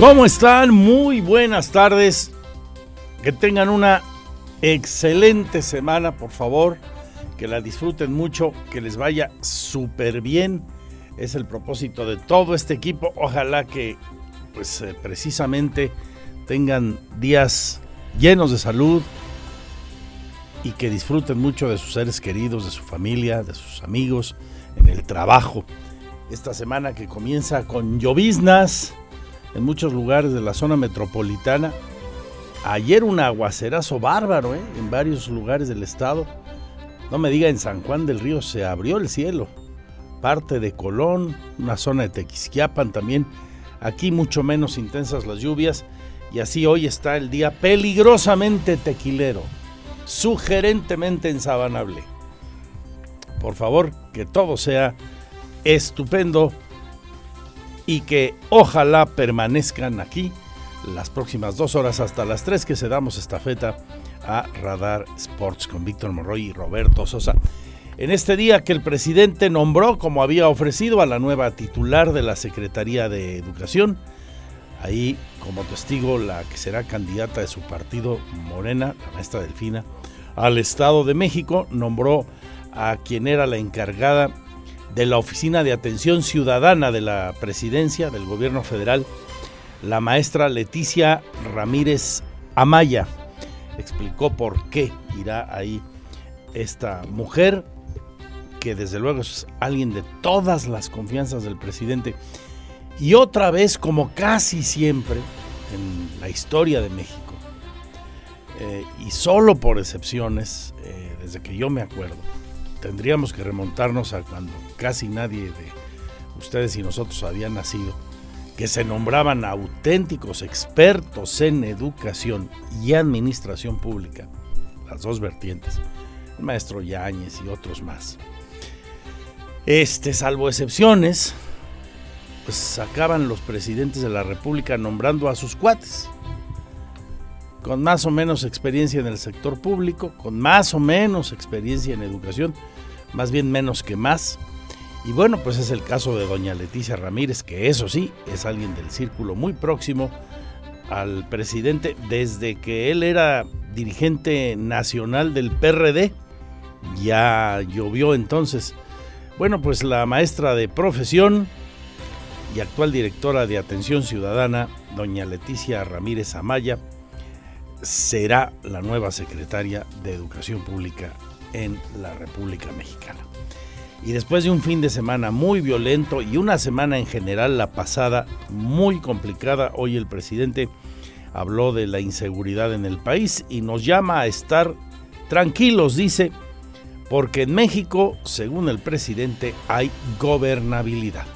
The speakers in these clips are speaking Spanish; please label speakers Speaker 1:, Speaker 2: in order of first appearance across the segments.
Speaker 1: ¿Cómo están? Muy buenas tardes. Que tengan una excelente semana, por favor. Que la disfruten mucho, que les vaya súper bien. Es el propósito de todo este equipo. Ojalá que, pues, eh, precisamente tengan días llenos de salud y que disfruten mucho de sus seres queridos, de su familia, de sus amigos, en el trabajo. Esta semana que comienza con lloviznas en muchos lugares de la zona metropolitana. Ayer un aguacerazo bárbaro ¿eh? en varios lugares del estado. No me diga, en San Juan del Río se abrió el cielo. Parte de Colón, una zona de Tequisquiapan también. Aquí mucho menos intensas las lluvias. Y así hoy está el día peligrosamente tequilero, sugerentemente ensabanable. Por favor, que todo sea estupendo y que ojalá permanezcan aquí las próximas dos horas hasta las tres que se damos estafeta a Radar Sports con Víctor Morroy y Roberto Sosa. En este día que el presidente nombró, como había ofrecido, a la nueva titular de la Secretaría de Educación, ahí como testigo la que será candidata de su partido Morena, la maestra Delfina, al Estado de México, nombró a quien era la encargada de la Oficina de Atención Ciudadana de la Presidencia del Gobierno Federal, la maestra Leticia Ramírez Amaya. Explicó por qué irá ahí esta mujer, que desde luego es alguien de todas las confianzas del presidente. Y otra vez, como casi siempre en la historia de México, eh, y solo por excepciones, eh, desde que yo me acuerdo, tendríamos que remontarnos a cuando casi nadie de ustedes y nosotros habían nacido, que se nombraban auténticos expertos en educación y administración pública, las dos vertientes, el maestro Yáñez y otros más. Este, salvo excepciones, pues sacaban los presidentes de la República nombrando a sus cuates, con más o menos experiencia en el sector público, con más o menos experiencia en educación, más bien menos que más. Y bueno, pues es el caso de doña Leticia Ramírez, que eso sí, es alguien del círculo muy próximo al presidente desde que él era dirigente nacional del PRD. Ya llovió entonces. Bueno, pues la maestra de profesión y actual directora de Atención Ciudadana, doña Leticia Ramírez Amaya, será la nueva secretaria de Educación Pública en la República Mexicana. Y después de un fin de semana muy violento y una semana en general, la pasada, muy complicada, hoy el presidente habló de la inseguridad en el país y nos llama a estar tranquilos, dice, porque en México, según el presidente, hay gobernabilidad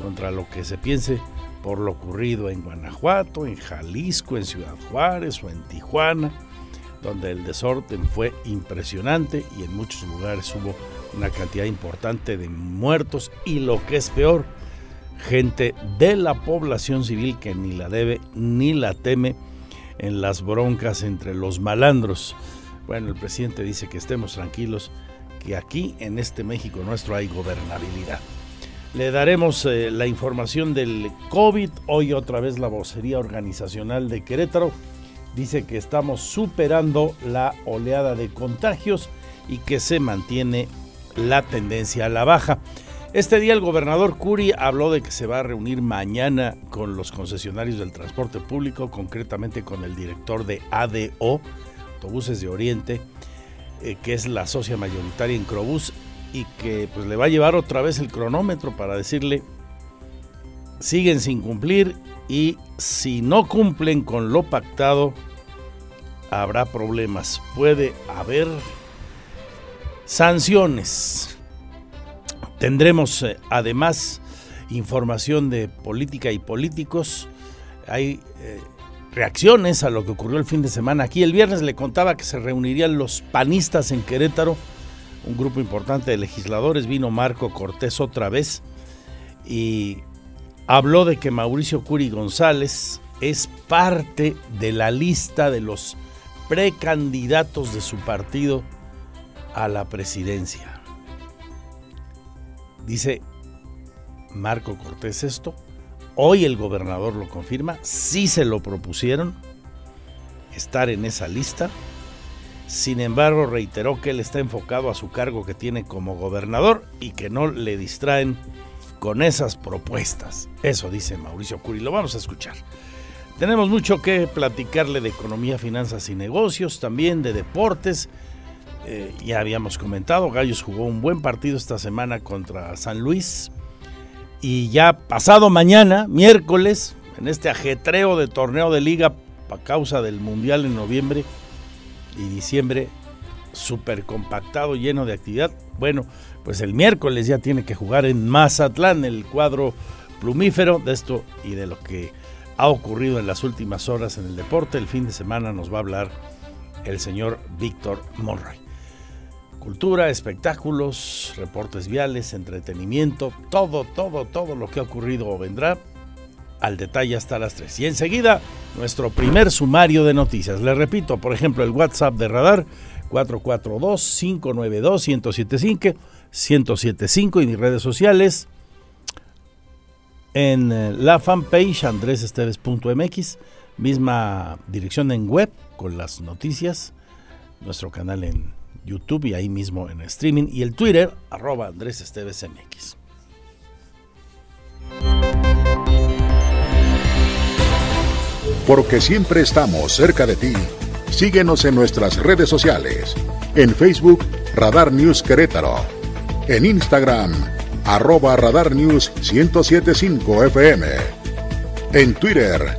Speaker 1: contra lo que se piense por lo ocurrido en Guanajuato, en Jalisco, en Ciudad Juárez o en Tijuana, donde el desorden fue impresionante y en muchos lugares hubo una cantidad importante de muertos y lo que es peor, gente de la población civil que ni la debe ni la teme en las broncas entre los malandros. Bueno, el presidente dice que estemos tranquilos, que aquí en este México nuestro hay gobernabilidad. Le daremos eh, la información del COVID. Hoy otra vez la vocería organizacional de Querétaro dice que estamos superando la oleada de contagios y que se mantiene la tendencia a la baja. Este día el gobernador Curi habló de que se va a reunir mañana con los concesionarios del transporte público, concretamente con el director de ADO, Autobuses de Oriente, eh, que es la socia mayoritaria en Crobús, y que pues le va a llevar otra vez el cronómetro para decirle siguen sin cumplir y si no cumplen con lo pactado habrá problemas. Puede haber sanciones. Tendremos eh, además información de política y políticos. Hay eh, reacciones a lo que ocurrió el fin de semana. Aquí el viernes le contaba que se reunirían los panistas en Querétaro un grupo importante de legisladores, vino Marco Cortés otra vez y habló de que Mauricio Curi González es parte de la lista de los precandidatos de su partido a la presidencia. Dice Marco Cortés esto Hoy el gobernador lo confirma, sí se lo propusieron estar en esa lista. Sin embargo, reiteró que él está enfocado a su cargo que tiene como gobernador y que no le distraen con esas propuestas. Eso dice Mauricio Curi. Lo vamos a escuchar. Tenemos mucho que platicarle de economía, finanzas y negocios, también de deportes. Eh, ya habíamos comentado, Gallos jugó un buen partido esta semana contra San Luis. Y ya pasado mañana, miércoles, en este ajetreo de torneo de liga a causa del Mundial en noviembre y diciembre, súper compactado, lleno de actividad. Bueno, pues el miércoles ya tiene que jugar en Mazatlán el cuadro plumífero de esto y de lo que ha ocurrido en las últimas horas en el deporte. El fin de semana nos va a hablar el señor Víctor Monroy. Cultura, espectáculos, reportes viales, entretenimiento, todo, todo, todo lo que ha ocurrido o vendrá al detalle hasta las 3. Y enseguida, nuestro primer sumario de noticias. Le repito, por ejemplo, el WhatsApp de Radar 442-592-1075, 1075 y mis redes sociales en eh, la fanpage andresesteves.mx, misma dirección en web con las noticias, nuestro canal en YouTube y ahí mismo en streaming y el Twitter arroba andresestevesmx.
Speaker 2: Porque siempre estamos cerca de ti, síguenos en nuestras redes sociales, en Facebook Radar News Querétaro, en Instagram arroba Radar News 1075 FM. En Twitter,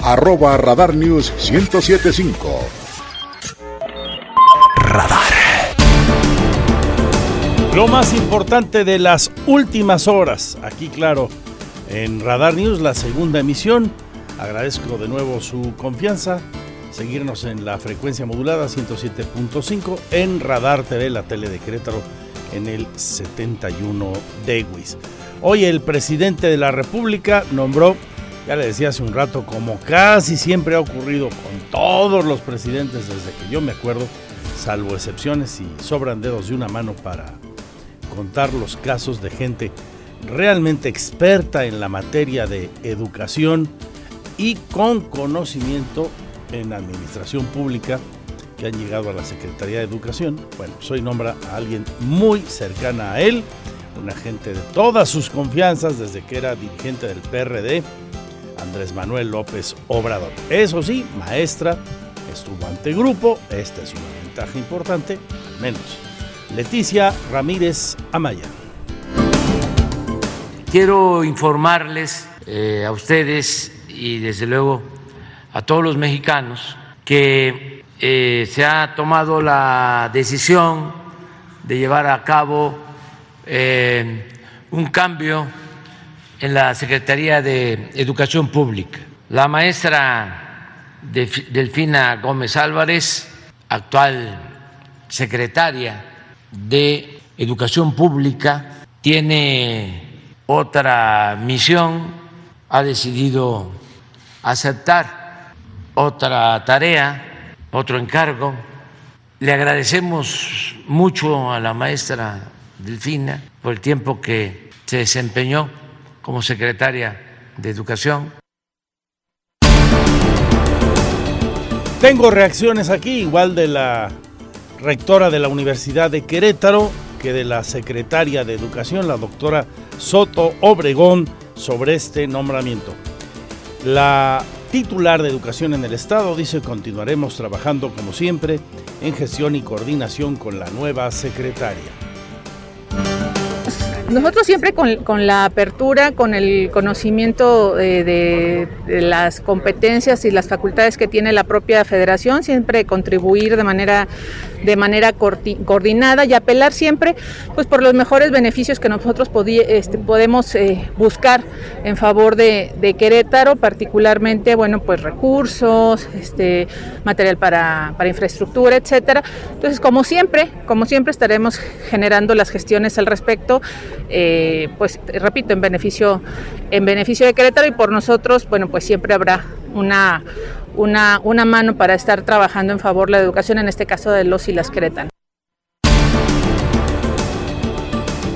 Speaker 2: arroba Radar News 1075.
Speaker 1: Radar. Lo más importante de las últimas horas, aquí claro, en Radar News, la segunda emisión. Agradezco de nuevo su confianza. Seguirnos en la frecuencia modulada 107.5 en Radar TV, la tele de Querétaro en el 71 de WIS. Hoy el presidente de la República nombró, ya le decía hace un rato, como casi siempre ha ocurrido con todos los presidentes desde que yo me acuerdo, salvo excepciones y sobran dedos de una mano para contar los casos de gente realmente experta en la materia de educación y con conocimiento en administración pública que han llegado a la Secretaría de Educación. Bueno, soy pues nombra a alguien muy cercana a él, una gente de todas sus confianzas desde que era dirigente del PRD, Andrés Manuel López Obrador. Eso sí, maestra, estuvo ante grupo, esta es una ventaja importante, al menos. Leticia Ramírez Amaya.
Speaker 3: Quiero informarles eh, a ustedes y desde luego a todos los mexicanos que eh, se ha tomado la decisión de llevar a cabo eh, un cambio en la Secretaría de Educación Pública. La maestra Delfina Gómez Álvarez, actual secretaria de Educación Pública, tiene otra misión, ha decidido aceptar otra tarea otro encargo. Le agradecemos mucho a la maestra Delfina por el tiempo que se desempeñó como secretaria de Educación.
Speaker 1: Tengo reacciones aquí, igual de la rectora de la Universidad de Querétaro que de la secretaria de Educación, la doctora Soto Obregón, sobre este nombramiento. La titular de Educación en el Estado, dice continuaremos trabajando como siempre en gestión y coordinación con la nueva secretaria.
Speaker 4: Nosotros siempre con, la apertura, con el conocimiento de, las competencias y las facultades que tiene la propia federación, siempre contribuir de manera de manera coordinada y apelar siempre pues por los mejores beneficios que nosotros este, podemos eh, buscar en favor de, Querétaro, particularmente bueno pues recursos, este, material para, infraestructura, etcétera. Entonces, como siempre, como siempre estaremos generando las gestiones al respecto, eh, pues repito, en beneficio, en beneficio de Querétaro y por nosotros, bueno, pues siempre habrá una una, una mano para estar trabajando en favor de la educación, en este caso de los y las queretanas.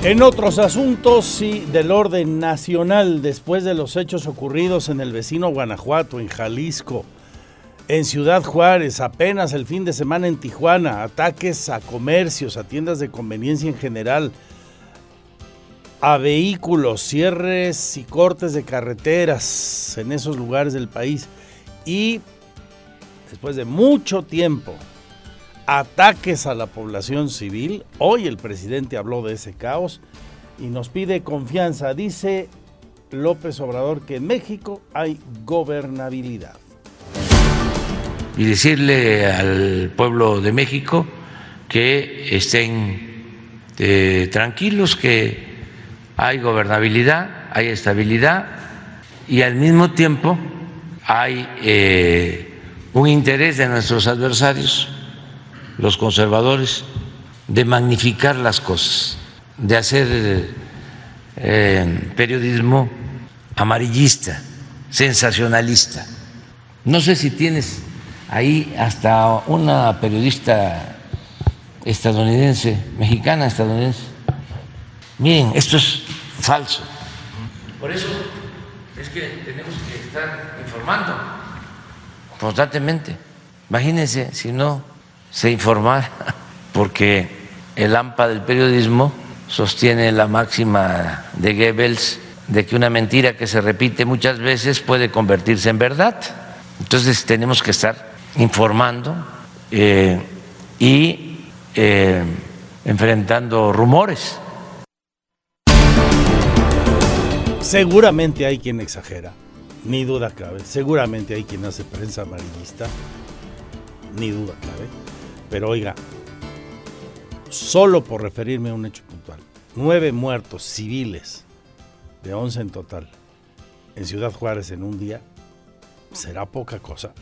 Speaker 1: En otros asuntos, sí, del orden nacional, después de los hechos ocurridos en el vecino Guanajuato, en Jalisco, en Ciudad Juárez, apenas el fin de semana en Tijuana, ataques a comercios, a tiendas de conveniencia en general, a vehículos, cierres y cortes de carreteras en esos lugares del país. Y después de mucho tiempo, ataques a la población civil. Hoy el presidente habló de ese caos y nos pide confianza. Dice López Obrador que en México hay gobernabilidad.
Speaker 3: Y decirle al pueblo de México que estén eh, tranquilos, que hay gobernabilidad, hay estabilidad y al mismo tiempo hay eh, un interés de nuestros adversarios los conservadores de magnificar las cosas, de hacer eh, periodismo amarillista, sensacionalista. No sé si tienes ahí hasta una periodista estadounidense, mexicana estadounidense. Miren, esto es falso. Por eso es que tenemos que estar informando constantemente. Imagínense si no se informar, porque el AMPA del periodismo sostiene la máxima de Goebbels de que una mentira que se repite muchas veces puede convertirse en verdad. Entonces tenemos que estar informando eh, y eh, enfrentando rumores.
Speaker 1: Seguramente hay quien exagera, ni duda cabe. Seguramente hay quien hace prensa amarillista, ni duda cabe. Pero oiga, solo por referirme a un hecho puntual, nueve muertos civiles, de once en total, en Ciudad Juárez en un día, ¿será poca cosa?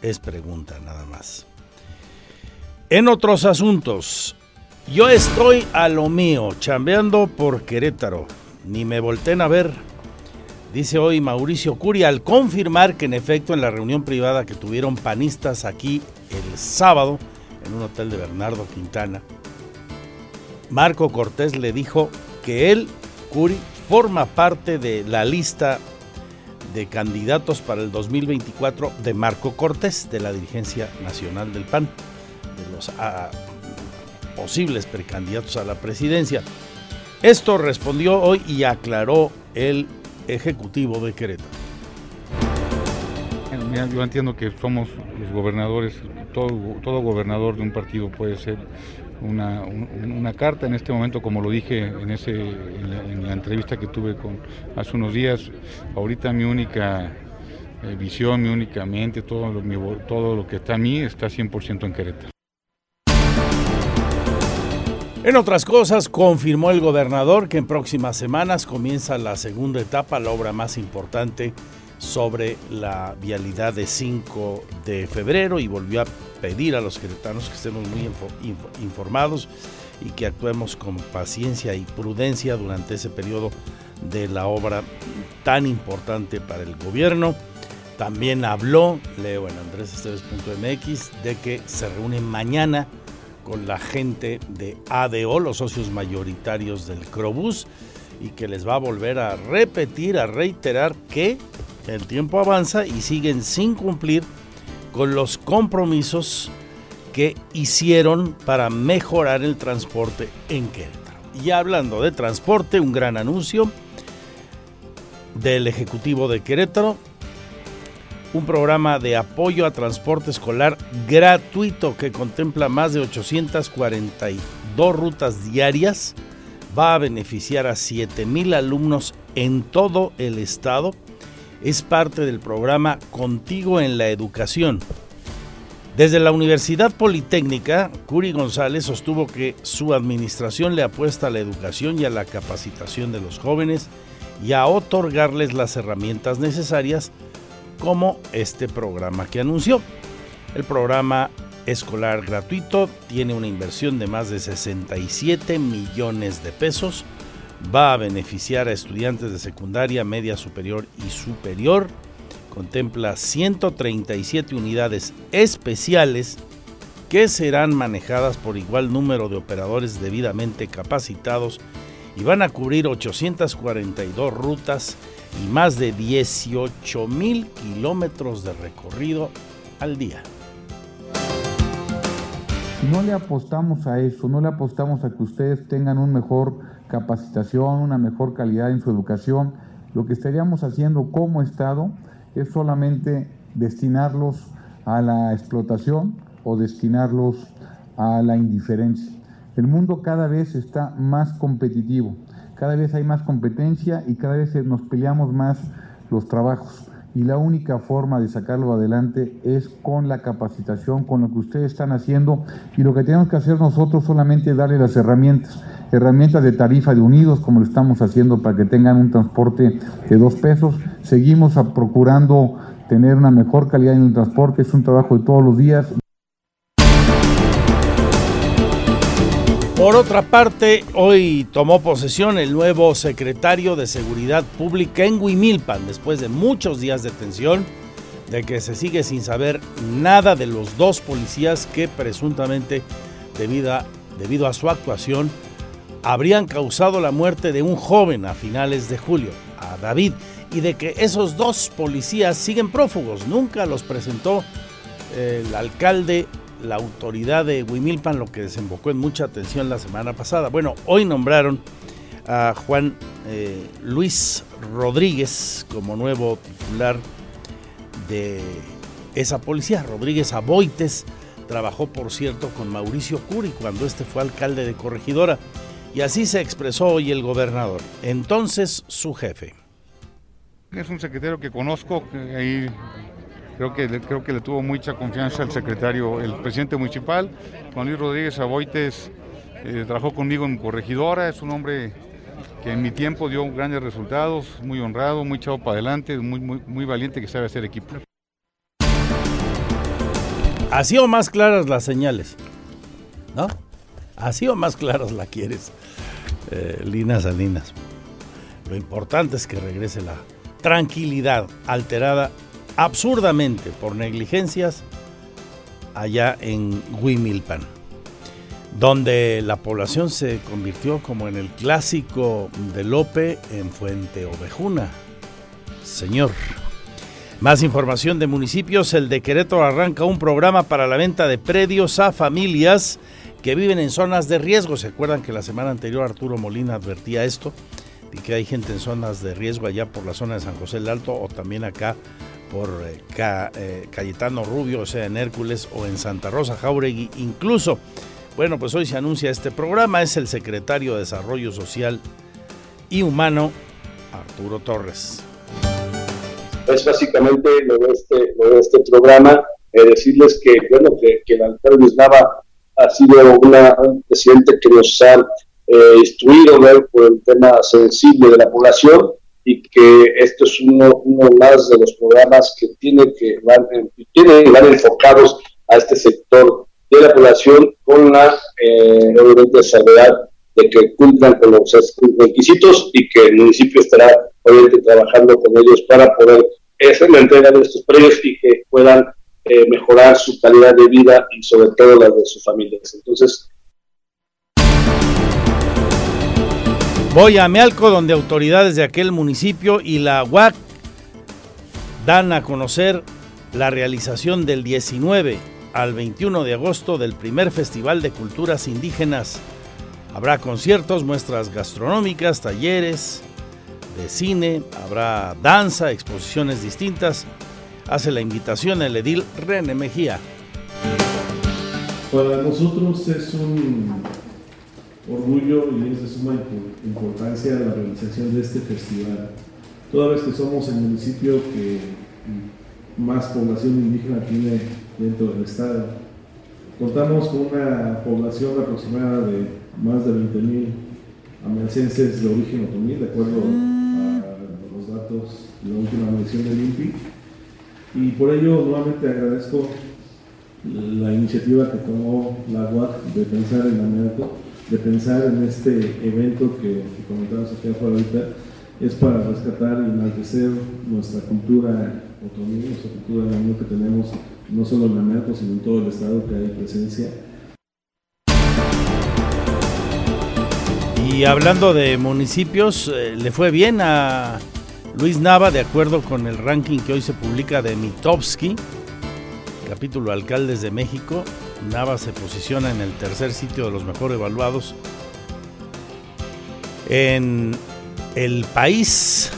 Speaker 1: Es pregunta nada más. En otros asuntos, yo estoy a lo mío, chambeando por Querétaro. Ni me volteen a ver Dice hoy Mauricio Curia al confirmar que en efecto en la reunión privada que tuvieron panistas aquí el sábado en un hotel de Bernardo Quintana, Marco Cortés le dijo que él, Curi, forma parte de la lista de candidatos para el 2024 de Marco Cortés, de la dirigencia nacional del PAN, de los ah, posibles precandidatos a la presidencia. Esto respondió hoy y aclaró el Ejecutivo de Querétaro.
Speaker 5: Yo entiendo que somos los gobernadores, todo, gobernador de un partido puede ser una, una, carta en este momento, como lo dije en, ese, en, la, entrevista que tuve con, hace unos días. Ahorita mi única eh, visión, mi única mente, todo lo, todo lo que está a mí está 100% en Querétaro.
Speaker 1: En otras cosas, confirmó el gobernador que en próximas semanas comienza la segunda etapa, la obra más importante sobre la vialidad de 5 de febrero y volvió a pedir a los queretanos que estemos muy informados y que actuemos con paciencia y prudencia durante ese periodo de la obra tan importante para el gobierno. También habló, leo en andresesteves.mx, de que se reúne mañana con la gente de ADO, los socios mayoritarios del Crobús, y que les va a volver a repetir, a reiterar que el tiempo avanza y siguen sin cumplir con los compromisos que hicieron para mejorar el transporte en Querétaro. Y hablando de transporte, un gran anuncio del Ejecutivo de Querétaro un programa de apoyo a transporte escolar gratuito que contempla más de 842 rutas diarias. Va a beneficiar a 7 mil alumnos en todo el estado. Es parte del programa Contigo en la Educación. Desde la Universidad Politécnica, Curi González sostuvo que su administración le apuesta a la educación y a la capacitación de los jóvenes y a otorgarles las herramientas necesarias como este programa que anunció. El programa escolar gratuito tiene una inversión de más de 67 millones de pesos. Va a beneficiar a estudiantes de secundaria, media superior y superior. Contempla 137 unidades especiales que serán manejadas por igual número de operadores debidamente capacitados y van a cubrir 842 rutas y más de 18 mil kilómetros de recorrido al día.
Speaker 6: No le apostamos a eso, no le apostamos a que ustedes tengan una mejor capacitación, una mejor calidad en su educación, lo que estaríamos haciendo como Estado es solamente destinarlos a la explotación o destinarlos a la indiferencia. El mundo cada vez está más competitivo, cada vez hay más competencia y cada vez nos peleamos más los trabajos. Y la única forma de sacarlo adelante es con la capacitación, con lo que ustedes están haciendo. Y lo que tenemos que hacer nosotros solamente es darle las herramientas, herramientas de tarifa de unidos, como lo estamos haciendo para que tengan un transporte de dos pesos. Seguimos procurando tener una mejor calidad en el transporte, es un trabajo de todos los días.
Speaker 1: Por otra parte, hoy tomó posesión el nuevo secretario de Seguridad Pública en Huimilpan, después de muchos días de tensión, de que se sigue sin saber nada de los dos policías que presuntamente, debido a, debido a su actuación, habrían causado la muerte de un joven a finales de julio, a David, y de que esos dos policías siguen prófugos. Nunca los presentó el alcalde la autoridad de Huimilpan, lo que desembocó en mucha atención la semana pasada. Bueno, hoy nombraron a Juan eh, Luis Rodríguez como nuevo titular de esa policía. Rodríguez Aboites trabajó, por cierto, con Mauricio Curi cuando este fue alcalde de Corregidora. Y así se expresó hoy el gobernador, entonces su jefe.
Speaker 5: Es un secretario que conozco, ahí Creo que, creo que le tuvo mucha confianza el secretario, el presidente municipal. Juan Luis Rodríguez Aboites eh, trabajó conmigo en corregidora, es un hombre que en mi tiempo dio grandes resultados, muy honrado, muy chavo para adelante, muy, muy, muy valiente que sabe hacer equipo.
Speaker 1: Así o más claras las señales, ¿no? Así o más claras la quieres, eh, Lina Salinas. Lo importante es que regrese la tranquilidad alterada absurdamente por negligencias allá en Huimilpan, donde la población se convirtió como en el clásico de Lope en Fuente Ovejuna. Señor. Más información de municipios. El de arranca un programa para la venta de predios a familias que viven en zonas de riesgo. ¿Se acuerdan que la semana anterior Arturo Molina advertía esto? Y que hay gente en zonas de riesgo allá por la zona de San José del Alto o también acá por eh, eh, Cayetano Rubio, o sea, en Hércules o en Santa Rosa Jauregui. Incluso, bueno, pues hoy se anuncia este programa, es el secretario de Desarrollo Social y Humano, Arturo Torres.
Speaker 7: Es básicamente lo de este, este programa, eh, decirles que, bueno, que, el alcalde Nava ha sido un presidente que nos ha instruido por el tema sensible de la población y que esto es uno, uno más de los programas que tiene que van, tienen van enfocados a este sector de la población con la eh, obviamente salvedad de que cumplan con los requisitos y que el municipio estará obviamente trabajando con ellos para poder hacer la entrega de estos premios y que puedan eh, mejorar su calidad de vida y sobre todo la de sus familias. Entonces,
Speaker 1: Voy a Mealco, donde autoridades de aquel municipio y la UAC dan a conocer la realización del 19 al 21 de agosto del primer Festival de Culturas Indígenas. Habrá conciertos, muestras gastronómicas, talleres de cine, habrá danza, exposiciones distintas. Hace la invitación el edil René Mejía.
Speaker 8: Para nosotros es un orgullo y es de suma importancia la realización de este festival. Toda vez que somos el municipio que más población indígena tiene dentro del estado. Contamos con una población aproximada de más de 20.000 amencenses de origen otomí, de acuerdo a los datos de la última medición del INPI. Y por ello, nuevamente agradezco la iniciativa que tomó la UAC de pensar en Ameaco de pensar en este evento que, comentamos aquí afuera ahorita, es para rescatar y enaltecer nuestra cultura otomí, nuestra cultura que tenemos no solo en Anaco, sino en todo el estado que hay presencia.
Speaker 1: Y hablando de municipios, eh, le fue bien a Luis Nava, de acuerdo con el ranking que hoy se publica de Mitowski, capítulo Alcaldes de México. Nava se posiciona en el tercer sitio de los mejor evaluados en el país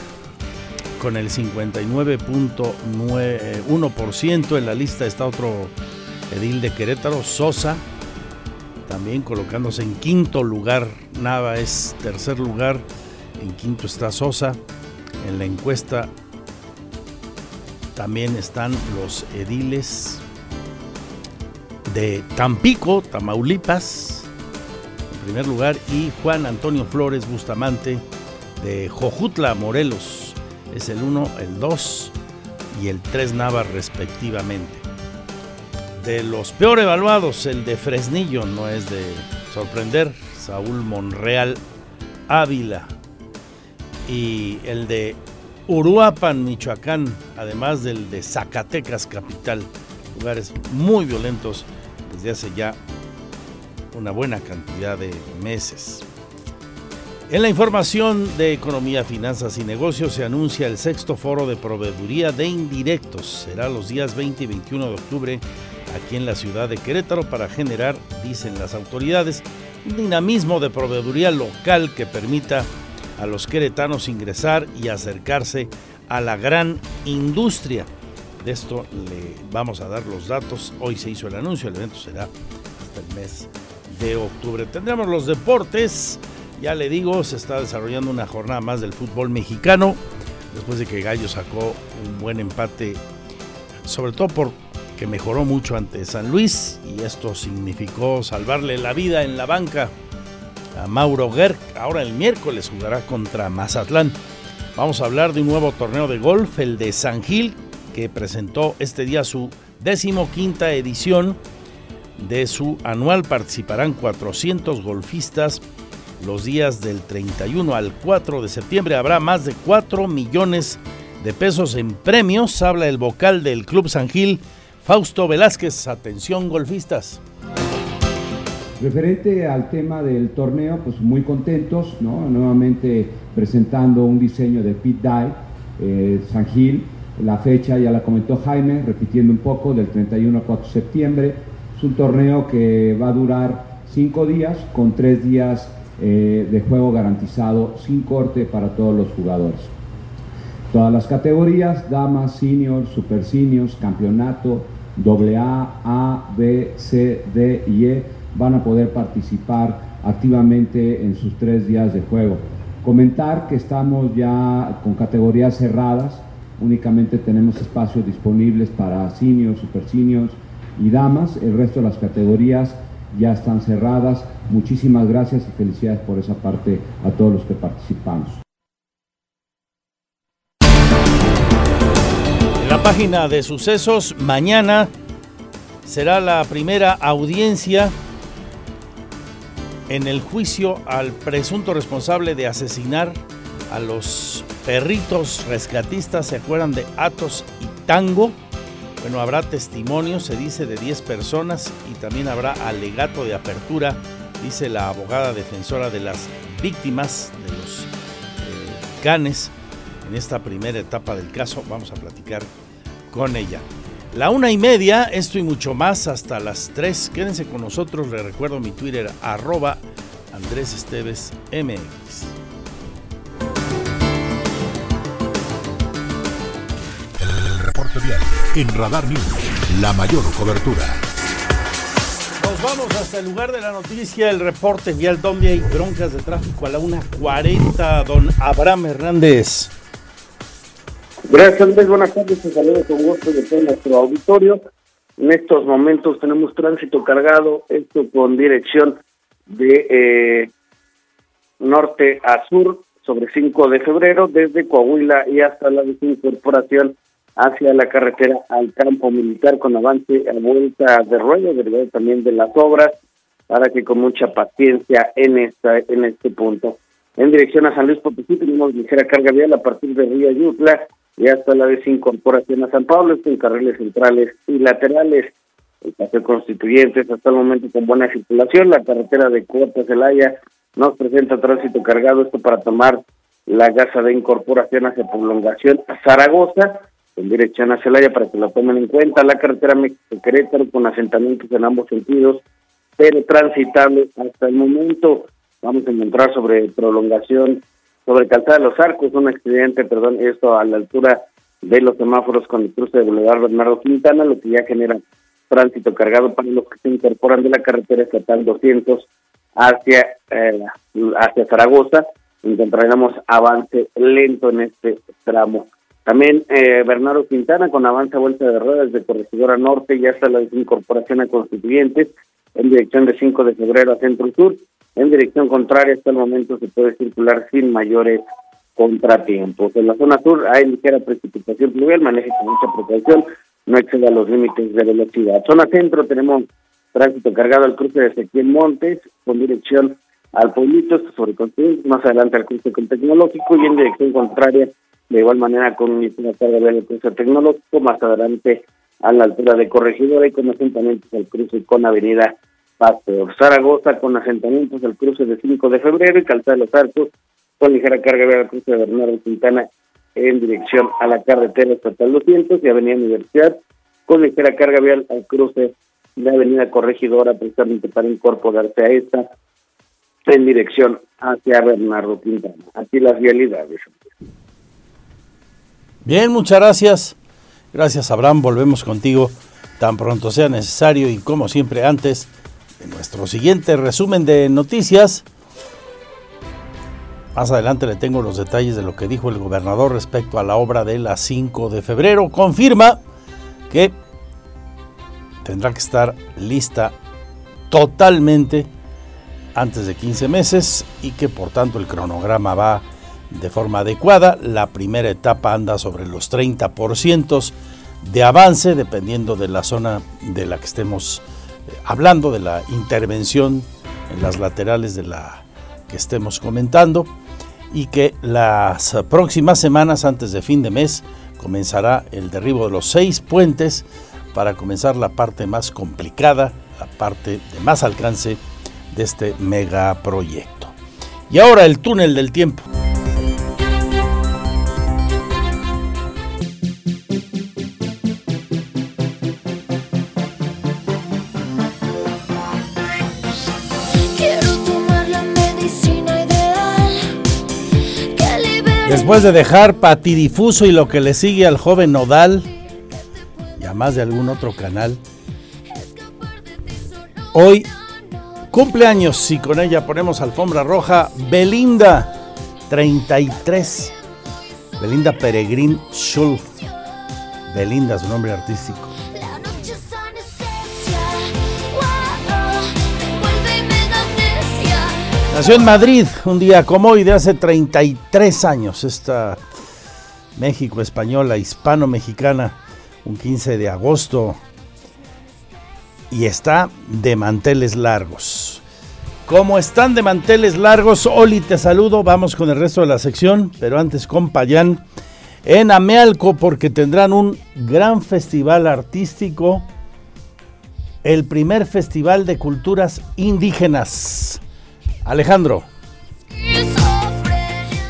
Speaker 1: con el 59.1%. En la lista está otro edil de Querétaro, Sosa, también colocándose en quinto lugar. Nava es tercer lugar, en quinto está Sosa. En la encuesta también están los ediles de Tampico, Tamaulipas, en primer lugar, y Juan Antonio Flores Bustamante de Jojutla, Morelos. Es el 1, el 2 y el 3 Nava respectivamente. De los peor evaluados, el de Fresnillo, no es de sorprender, Saúl Monreal Ávila. Y el de Uruapan, Michoacán, además del de Zacatecas Capital, lugares muy violentos desde hace ya una buena cantidad de meses. En la información de economía, finanzas y negocios se anuncia el sexto foro de proveeduría de indirectos. Será los días 20 y 21 de octubre aquí en la ciudad de Querétaro para generar, dicen las autoridades, un dinamismo de proveeduría local que permita a los queretanos ingresar y acercarse a la gran industria. De esto le vamos a dar los datos. Hoy se hizo el anuncio, el evento será hasta el mes de octubre. Tendremos los deportes. Ya le digo, se está desarrollando una jornada más del fútbol mexicano, después de que Gallo sacó un buen empate, sobre todo porque mejoró mucho ante San Luis y esto significó salvarle la vida en la banca a Mauro Gerg. Ahora el miércoles jugará contra Mazatlán. Vamos a hablar de un nuevo torneo de golf, el de San Gil, que presentó este día su decimoquinta edición de su anual. Participarán 400 golfistas los días del 31 al 4 de septiembre habrá más de 4 millones de pesos en premios. Habla el vocal del Club San Gil, Fausto Velázquez. Atención, golfistas.
Speaker 9: Referente al tema del torneo, pues muy contentos, ¿no? Nuevamente presentando un diseño de Pit Die, eh, San Gil. La fecha ya la comentó Jaime, repitiendo un poco, del 31 al 4 de septiembre. Es un torneo que va a durar cinco días, con tres días eh, de juego garantizado sin corte para todos los jugadores. Todas las categorías, damas, senior, super seniors, campeonato, AA, A, B, C, D y E, van a poder participar activamente en sus tres días de juego. Comentar que estamos ya con categorías cerradas, únicamente tenemos espacios disponibles para seniors, super y damas, el resto de las categorías ya están cerradas. Muchísimas gracias y felicidades por esa parte a todos los que participamos.
Speaker 1: La página de sucesos, mañana será la primera audiencia en el juicio al presunto responsable de asesinar a los perritos rescatistas, ¿se acuerdan de Atos y Tango? Bueno, habrá testimonio, se dice, de 10 personas y también habrá alegato de apertura, dice la abogada defensora de las víctimas de los eh, canes en esta primera etapa del caso. Vamos a platicar con ella. La una y media, esto y mucho más hasta las 3. Quédense con nosotros, les recuerdo mi Twitter, arroba Andrés Esteves MX.
Speaker 2: En Radar News, la mayor cobertura.
Speaker 1: Nos vamos hasta el lugar de la noticia, el reporte vial donde hay broncas de tráfico a la 1.40, don Abraham Hernández.
Speaker 10: Gracias Andrés, buenas tardes, te saludo con gusto de todo nuestro auditorio. En estos momentos tenemos tránsito cargado, esto con dirección de eh, norte a sur sobre 5 de febrero, desde Coahuila y hasta la desincorporación hacia la carretera al campo militar con avance a vuelta de ruedo, derivado también de las obras, para que con mucha paciencia en esta en este punto. En dirección a San Luis Potosí tenemos ligera carga vial a partir de Río Yutla y hasta la desincorporación a San Pablo, en carriles centrales y laterales. El paseo Constituyentes hasta el momento con buena circulación. La carretera de Cuota Celaya nos presenta tránsito cargado, esto para tomar la gasa de incorporación hacia prolongación a Zaragoza, en dirección a Celaya, para que lo tomen en cuenta. La carretera México-Querétaro con asentamientos en ambos sentidos, pero transitable hasta el momento. Vamos a encontrar sobre prolongación, sobre Calzada de los Arcos, un accidente, perdón, esto a la altura de los semáforos con el cruce de Boulevard Bernardo Quintana, lo que ya genera tránsito cargado para los que se incorporan de la carretera estatal 200 hacia, eh, hacia Zaragoza. Encontraremos avance lento en este tramo. También eh, Bernardo Quintana con avance a vuelta de ruedas de Corregidora Norte y hasta la incorporación a Constituyentes en dirección de 5 de febrero a Centro Sur. En dirección contraria hasta el momento se puede circular sin mayores contratiempos. En la zona sur hay ligera precipitación pluvial, maneje con mucha precaución, no exceda los límites de velocidad. Zona centro tenemos tránsito cargado al cruce de Ezequiel Montes con dirección al pueblito, sobre más adelante al cruce con tecnológico y en dirección contraria de igual manera con una carga del cruce tecnológico, más adelante a la altura de Corregidora y con asentamientos al cruce con Avenida Pasteur. Zaragoza con asentamientos al cruce de 5 de febrero y Calzada de los Arcos con ligera carga vial al cruce de Bernardo Quintana en dirección a la carretera estatal 200 y Avenida Universidad con ligera carga vial al cruce de Avenida Corregidora precisamente para incorporarse a esta en dirección hacia Bernardo Quintana. Aquí las vialidades.
Speaker 1: Bien, muchas gracias. Gracias, Abraham. Volvemos contigo tan pronto sea necesario y como siempre antes de nuestro siguiente resumen de noticias. Más adelante le tengo los detalles de lo que dijo el gobernador respecto a la obra de la 5 de febrero. Confirma que tendrá que estar lista totalmente antes de 15 meses y que por tanto el cronograma va de forma adecuada. La primera etapa anda sobre los 30% de avance, dependiendo de la zona de la que estemos eh, hablando, de la intervención en las laterales de la que estemos comentando, y que las próximas semanas, antes de fin de mes, comenzará el derribo de los seis puentes para comenzar la parte más complicada, la parte de más alcance de este megaproyecto. Y ahora el túnel del tiempo. Después de dejar Patidifuso y lo que le sigue al joven Nodal, y a más de algún otro canal, hoy cumpleaños y con ella ponemos alfombra roja Belinda 33. Belinda Peregrín Schultz. Belinda, su nombre artístico. Nació en Madrid un día como hoy de hace 33 años, esta México española, hispano-mexicana, un 15 de agosto, y está de manteles largos. Como están de manteles largos, Oli, te saludo, vamos con el resto de la sección, pero antes con Payán en Amealco porque tendrán un gran festival artístico, el primer festival de culturas indígenas. Alejandro.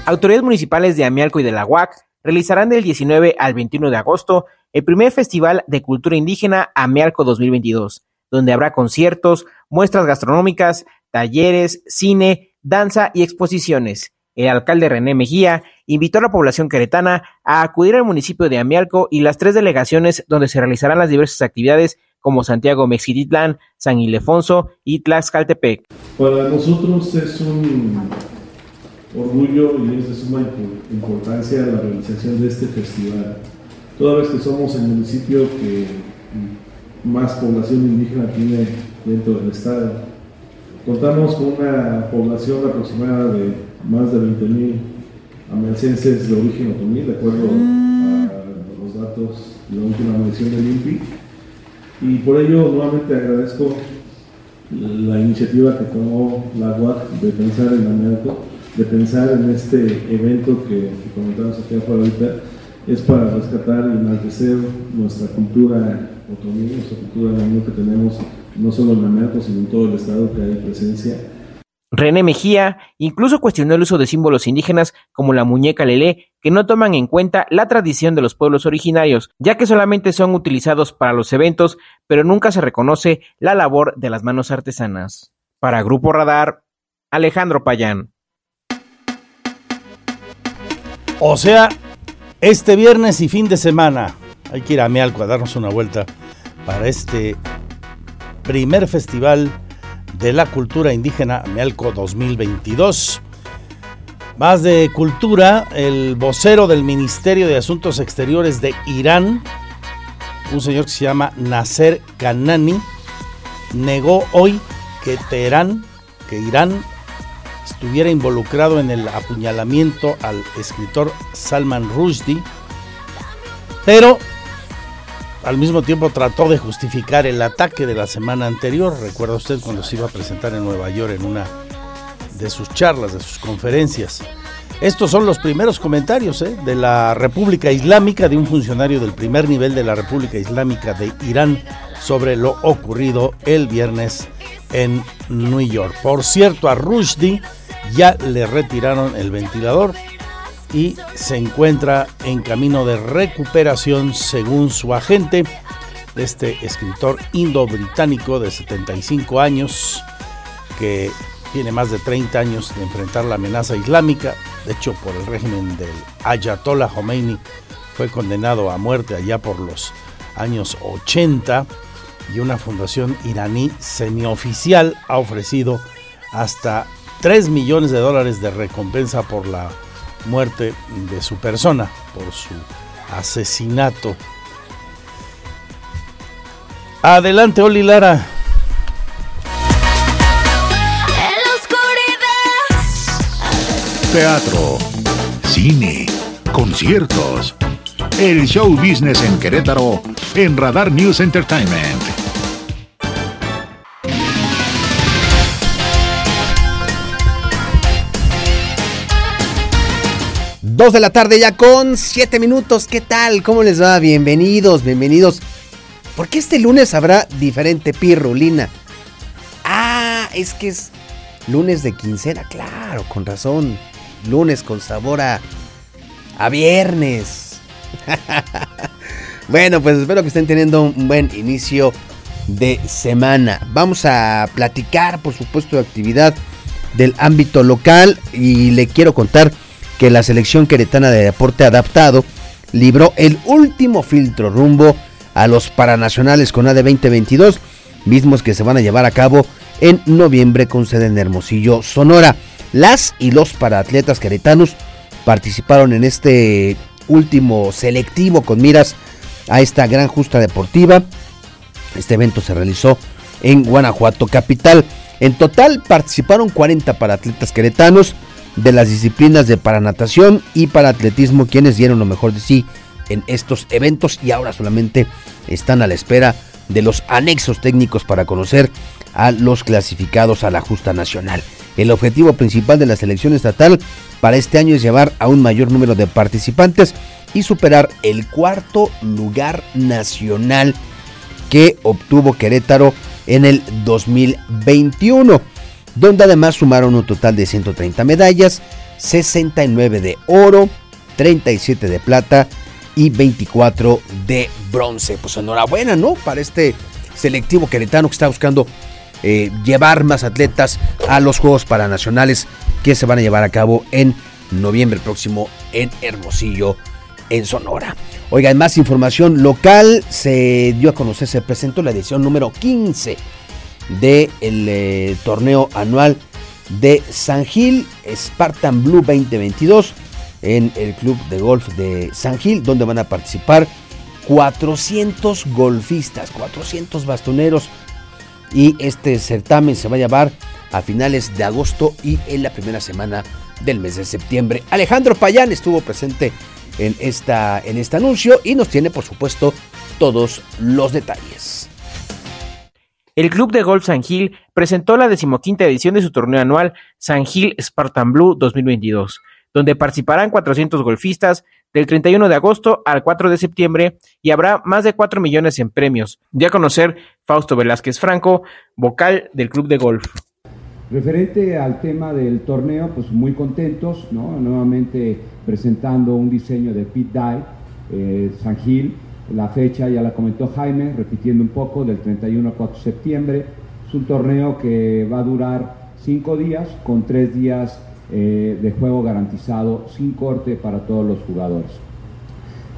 Speaker 11: Autoridades municipales de Amialco y de la UAC realizarán del 19 al 21 de agosto el primer Festival de Cultura Indígena Amialco 2022, donde habrá conciertos, muestras gastronómicas, talleres, cine, danza y exposiciones. El alcalde René Mejía invitó a la población queretana a acudir al municipio de Amialco y las tres delegaciones donde se realizarán las diversas actividades como Santiago Mexititlán, San Ildefonso y Tlaxcaltepec.
Speaker 8: Para nosotros es un orgullo y es de suma importancia la realización de este festival. Toda vez que somos el municipio que más población indígena tiene dentro del estado. Contamos con una población aproximada de más de 20.000 amelcenses de origen otomí, de acuerdo a los datos de la última medición del INPI y por ello nuevamente agradezco la iniciativa que tomó la UAC de pensar en Amealco de pensar en este evento que, comentamos aquí afuera ahorita, es para rescatar y enaltecer nuestra cultura otomí, nuestra cultura que tenemos no solo en Amealco, sino en todo el estado que hay presencia.
Speaker 11: René Mejía incluso cuestionó el uso de símbolos indígenas como la muñeca lelé, que no toman en cuenta la tradición de los pueblos originarios, ya que solamente son utilizados para los eventos, pero nunca se reconoce la labor de las manos artesanas. Para Grupo Radar, Alejandro Payán.
Speaker 1: O sea, este viernes y fin de semana hay que ir a Mealco a darnos una vuelta para este primer festival de la cultura indígena Mealco 2022. Más de cultura, el vocero del Ministerio de Asuntos Exteriores de Irán, un señor que se llama Nasser Kanani, negó hoy que Teherán, que Irán estuviera involucrado en el apuñalamiento al escritor Salman Rushdie, pero al mismo tiempo trató de justificar el ataque de la semana anterior. Recuerda usted cuando se iba a presentar en Nueva York en una de sus charlas, de sus conferencias. Estos son los primeros comentarios ¿eh? de la República Islámica, de un funcionario del primer nivel de la República Islámica de Irán sobre lo ocurrido el viernes en New York. Por cierto, a Rushdie ya le retiraron el ventilador y se encuentra en camino de recuperación según su agente, este escritor indo-británico de 75 años que tiene más de 30 años de enfrentar la amenaza islámica, de hecho por el régimen del Ayatollah Khomeini fue condenado a muerte allá por los años 80 y una fundación iraní semioficial ha ofrecido hasta 3 millones de dólares de recompensa por la muerte de su persona, por su asesinato. Adelante, Oli Lara.
Speaker 2: Teatro, cine, conciertos. El show business en Querétaro en Radar News Entertainment.
Speaker 12: Dos de la tarde ya con siete minutos. ¿Qué tal? ¿Cómo les va? Bienvenidos, bienvenidos. ¿Por qué este lunes habrá diferente pirrulina? Ah, es que es lunes de quincena, claro, con razón. Lunes con sabor a, a viernes. bueno, pues espero que estén teniendo un buen inicio de semana. Vamos a platicar, por supuesto, de actividad del ámbito local y le quiero contar que la selección queretana de deporte adaptado libró el último filtro rumbo a los paranacionales con AD 2022, mismos que se van a llevar a cabo en noviembre con sede en Hermosillo, Sonora. Las y los paraatletas queretanos participaron en este último selectivo con miras a esta gran justa deportiva. Este evento se realizó en Guanajuato capital. En total participaron 40 paratletas queretanos de las disciplinas de paranatación y para atletismo quienes dieron lo mejor de sí en estos eventos y ahora solamente están a la espera de los anexos técnicos para conocer a los clasificados a la justa nacional. El objetivo principal de la selección estatal para este año es llevar a un mayor número de participantes y superar el cuarto lugar nacional que obtuvo Querétaro en el 2021 donde además sumaron un total de 130 medallas, 69 de oro, 37 de plata y 24 de bronce. Pues enhorabuena, ¿no? Para este selectivo queretano que está buscando eh, llevar más atletas a los Juegos Paranacionales que se van a llevar a cabo en noviembre próximo en Hermosillo, en Sonora. Oigan, más información local se dio a conocer, se presentó la edición número 15 del eh, torneo anual de San Gil, Spartan Blue 2022, en el club de golf de San Gil, donde van a participar 400 golfistas, 400 bastoneros. Y este certamen se va a llevar a finales de agosto y en la primera semana del mes de septiembre. Alejandro Payán estuvo presente en, esta, en este anuncio y nos tiene, por supuesto, todos los detalles.
Speaker 11: El Club de Golf San Gil presentó la decimoquinta edición de su torneo anual San Gil Spartan Blue 2022, donde participarán 400 golfistas del 31 de agosto al 4 de septiembre y habrá más de 4 millones en premios. Ya conocer Fausto Velázquez Franco, vocal del Club de Golf.
Speaker 9: Referente al tema del torneo, pues muy contentos, ¿no? Nuevamente presentando un diseño de Pit Dye, eh, San Gil, la fecha ya la comentó Jaime, repitiendo un poco, del 31 al 4 de septiembre. Es un torneo que va a durar cinco días, con tres días eh, de juego garantizado, sin corte para todos los jugadores.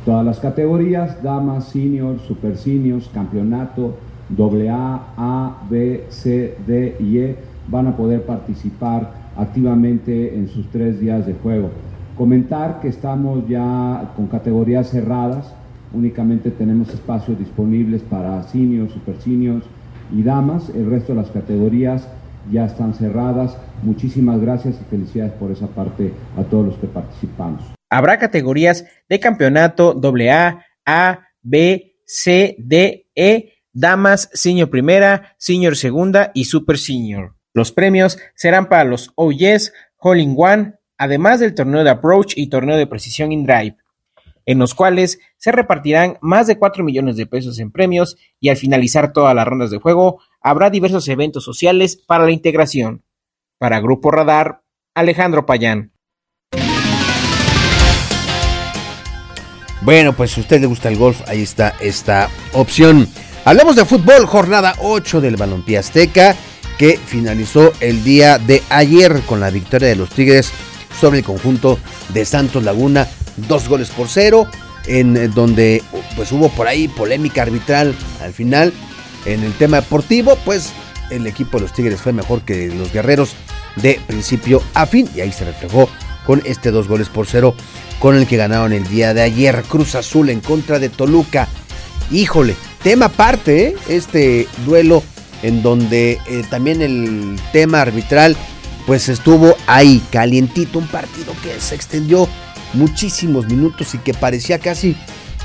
Speaker 9: Todas las categorías, damas, senior, super seniors, campeonato, AA, A, B, C, D y E, van a poder participar activamente en sus tres días de juego. Comentar que estamos ya con categorías cerradas, únicamente tenemos espacios disponibles para seniors, super y damas, el resto de las categorías ya están cerradas. Muchísimas gracias y felicidades por esa parte a todos los que participamos.
Speaker 11: Habrá categorías de campeonato AA, A, B, C, D, E, damas, senior primera, senior segunda y super senior. Los premios serán para los OYES, Hall in One, además del torneo de Approach y torneo de Precisión in Drive, en los cuales se repartirán más de 4 millones de pesos en premios y al finalizar todas las rondas de juego habrá diversos eventos sociales para la integración. Para Grupo Radar, Alejandro Payán.
Speaker 12: Bueno, pues si a usted le gusta el golf, ahí está esta opción. Hablamos de fútbol, jornada 8 del Balompié Azteca, que finalizó el día de ayer con la victoria de los Tigres sobre el conjunto de Santos Laguna, dos goles por cero, en donde pues hubo por ahí polémica arbitral al final. En el tema deportivo, pues el equipo de los Tigres fue mejor que los guerreros de principio a fin y ahí se reflejó con este dos goles por cero con el que ganaron el día de ayer Cruz Azul en contra de Toluca. Híjole, tema aparte, ¿eh? este duelo en donde eh, también el tema arbitral pues estuvo ahí calientito, un partido que se extendió muchísimos minutos y que parecía casi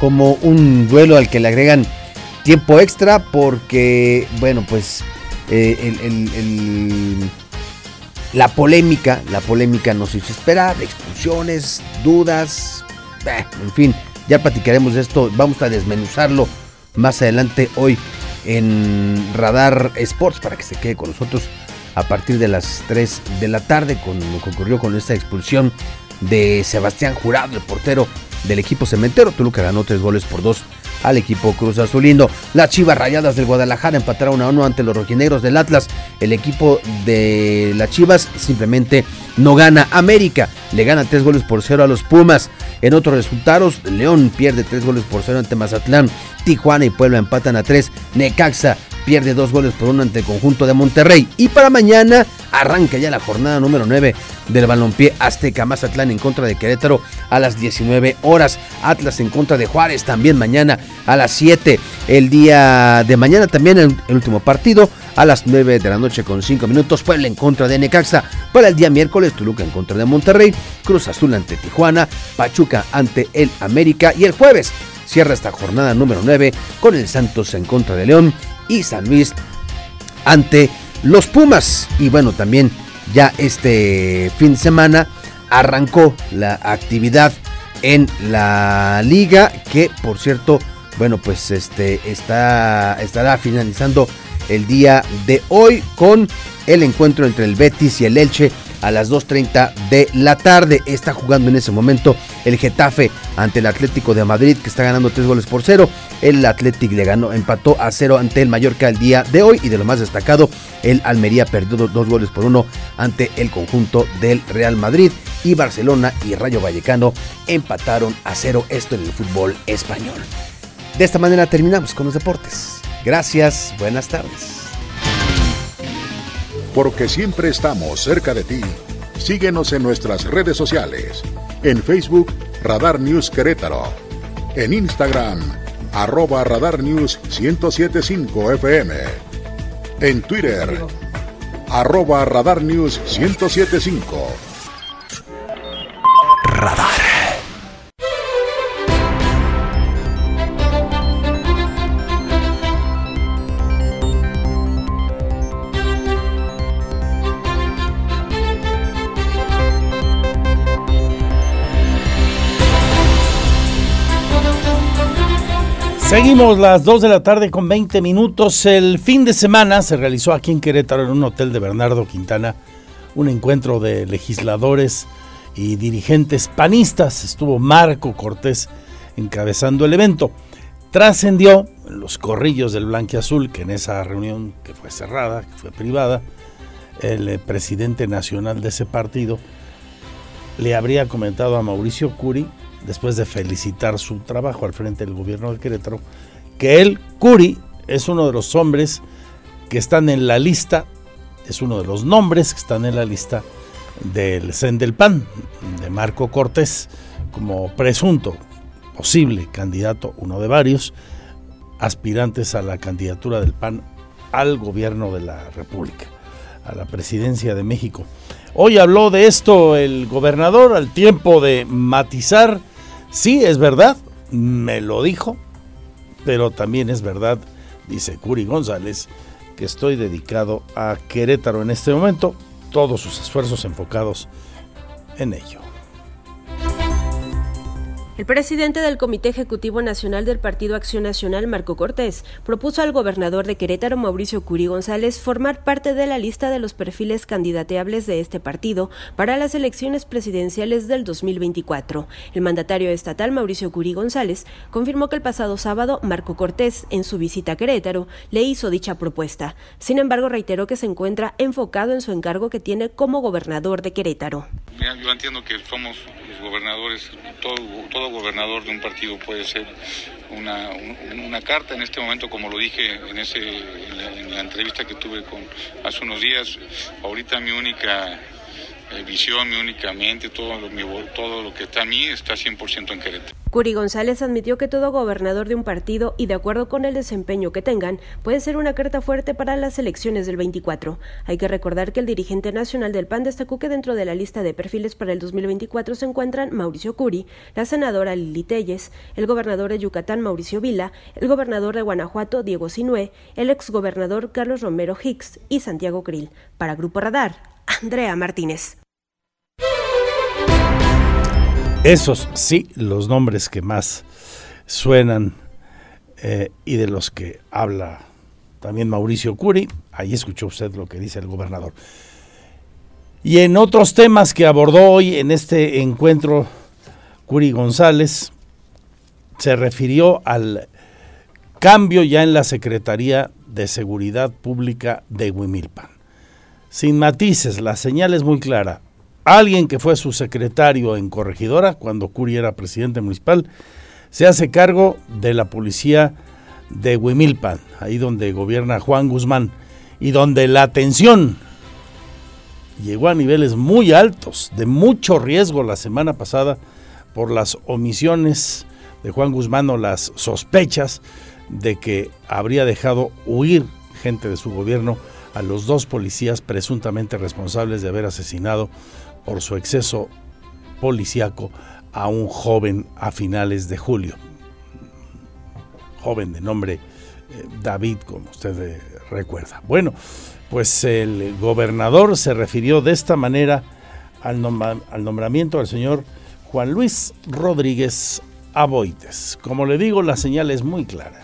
Speaker 12: como un duelo al que le agregan tiempo extra porque bueno pues eh, la polémica, la polémica nos hizo esperar, expulsiones, dudas, en fin, ya platicaremos de esto, vamos a desmenuzarlo más adelante hoy en Radar Sports para que se quede con nosotros a partir de las 3 de la tarde con lo que ocurrió con esta expulsión de Sebastián Jurado, el portero del equipo cementero. Toluca ganó 3 goles por 2 al equipo Cruz Azulindo. Las Chivas Rayadas del Guadalajara empataron a uno ante los rojinegros del Atlas. El equipo de las Chivas simplemente no gana. América le gana 3 goles por 0 a los Pumas. En otros resultados, León pierde 3 goles por 0 ante Mazatlán. Tijuana y Puebla empatan a 3. Necaxa pierde 2 goles por 1 ante el conjunto de Monterrey. Y para mañana arranca ya la jornada número 9 del balompié Azteca Mazatlán en contra de Querétaro a las 19 horas. Atlas en contra de Juárez también mañana a las 7. El día de mañana también el, último partido a las 9 de la noche con 5 minutos. Puebla en contra de Necaxa. Para el día miércoles Toluca en contra de Monterrey. Cruz Azul ante Tijuana. Pachuca ante el América. Y el jueves cierra esta jornada número 9 con el Santos en contra de León y San Luis ante los Pumas. Y bueno, también ya este fin de semana arrancó la actividad en la liga que por cierto bueno pues este está estará finalizando el día de hoy con el encuentro entre el Betis y el Elche a las 2.30 de la tarde. Está jugando en ese momento el Getafe ante el Atlético de Madrid que está ganando 3 goles por 0. El Atlético le ganó, empató a 0 ante el Mallorca el día de hoy y de lo más destacado, el Almería perdió 2 goles por 1 ante el conjunto del Real Madrid y Barcelona y Rayo Vallecano empataron a 0 esto en el fútbol español. De esta manera terminamos con los deportes. Gracias, buenas tardes
Speaker 2: porque siempre estamos cerca de ti. Síguenos en nuestras redes sociales. En Facebook, Radar News Querétaro. En Instagram, arroba Radar News 1075 FM. En Twitter, arroba Radar News 1075. Radar.
Speaker 1: Seguimos las 2 de la tarde con 20 minutos. El fin de semana se realizó aquí en Querétaro, en un hotel de Bernardo Quintana, un encuentro de legisladores y dirigentes panistas. Estuvo Marco Cortés encabezando el evento. Trascendió en los corrillos del Azul que en esa reunión que fue cerrada, que fue privada, el eh, presidente nacional de ese partido le habría comentado a Mauricio Curi después de felicitar su trabajo al frente del gobierno de Querétaro, que él, Curi, es uno de los hombres que están en la lista, es uno de los nombres que están en la lista del CEN del PAN, de Marco Cortés, como presunto posible candidato, uno de varios, aspirantes a la candidatura del PAN al gobierno de la República, a la presidencia de México. Hoy habló de esto el gobernador al tiempo de matizar, sí, es verdad, me lo dijo, pero también es verdad, dice Curi González, que estoy dedicado a Querétaro en este momento, todos sus esfuerzos enfocados en ello.
Speaker 13: El presidente del Comité Ejecutivo Nacional del Partido Acción Nacional, Marco Cortés, propuso al gobernador de Querétaro, Mauricio Curi González, formar parte de la lista de los perfiles candidateables de este partido para las elecciones presidenciales del 2024. El mandatario estatal, Mauricio Curi González, confirmó que el pasado sábado Marco Cortés, en su visita a Querétaro, le hizo dicha propuesta. Sin embargo, reiteró que se encuentra enfocado en su encargo que tiene como gobernador de Querétaro.
Speaker 5: yo entiendo que gobernadores, todo gobernador de un partido puede ser una, una carta en este momento, como lo dije en, ese, en la, entrevista que tuve con hace unos días. Ahorita mi única mi única mente, todo lo, todo lo que está a mí está 100% en Querétaro.
Speaker 13: Curi González admitió que todo gobernador de un partido y de acuerdo con el desempeño que tengan puede ser una carta fuerte para las elecciones del 24. Hay que recordar que el dirigente nacional del PAN destacó que dentro de la lista de perfiles para el 2024 se encuentran Mauricio Curi, la senadora Lili Telles, el gobernador de Yucatán Mauricio Vila, el gobernador de Guanajuato Diego Sinué, el exgobernador Carlos Romero Hicks y Santiago Krill. Para Grupo Radar, Andrea Martínez.
Speaker 1: Esos sí, los nombres que más suenan eh, y de los que habla también Mauricio Curi. Ahí escuchó usted lo que dice el gobernador. Y en otros temas que abordó hoy en este encuentro Curi González, se refirió al cambio ya en la Secretaría de Seguridad Pública de Huimilpan. Sin matices, la señal es muy clara. Alguien que fue su secretario en Corregidora, cuando Curi era presidente municipal, se hace cargo de la policía de Huimilpan, ahí donde gobierna Juan Guzmán, y donde la atención llegó a niveles muy altos, de mucho riesgo la semana pasada por las omisiones de Juan Guzmán o las sospechas de que habría dejado huir gente de su gobierno a los dos policías presuntamente responsables de haber asesinado por su exceso policíaco a un joven a finales de julio. Joven de nombre eh, David, como usted eh, recuerda. Bueno, pues el gobernador se refirió de esta manera al, nombramiento del señor Juan Luis Rodríguez Aboites. Como le digo, la señal es muy clara.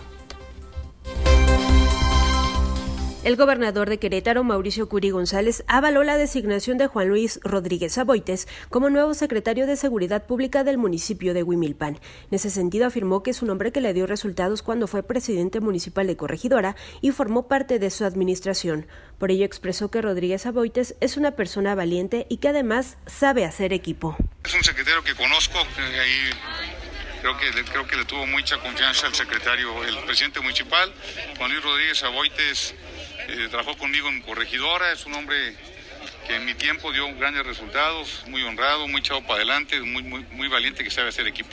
Speaker 13: El gobernador de Querétaro, Mauricio Curi González, avaló la designación de Juan Luis Rodríguez Aboites como nuevo secretario de Seguridad Pública del municipio de Huimilpan. En ese sentido, afirmó que es un hombre que le dio resultados cuando fue presidente municipal de Corregidora y formó parte de su administración. Por ello, expresó que Rodríguez Aboites es una persona valiente y que además sabe hacer equipo.
Speaker 5: Es un secretario que conozco, creo que, creo que le tuvo mucha confianza al secretario, el presidente municipal, Juan Luis Rodríguez Aboites eh, trabajó conmigo en Corregidora, es un hombre que en mi tiempo dio grandes resultados, muy honrado, muy echado para adelante, muy, muy, muy valiente que sabe hacer equipo.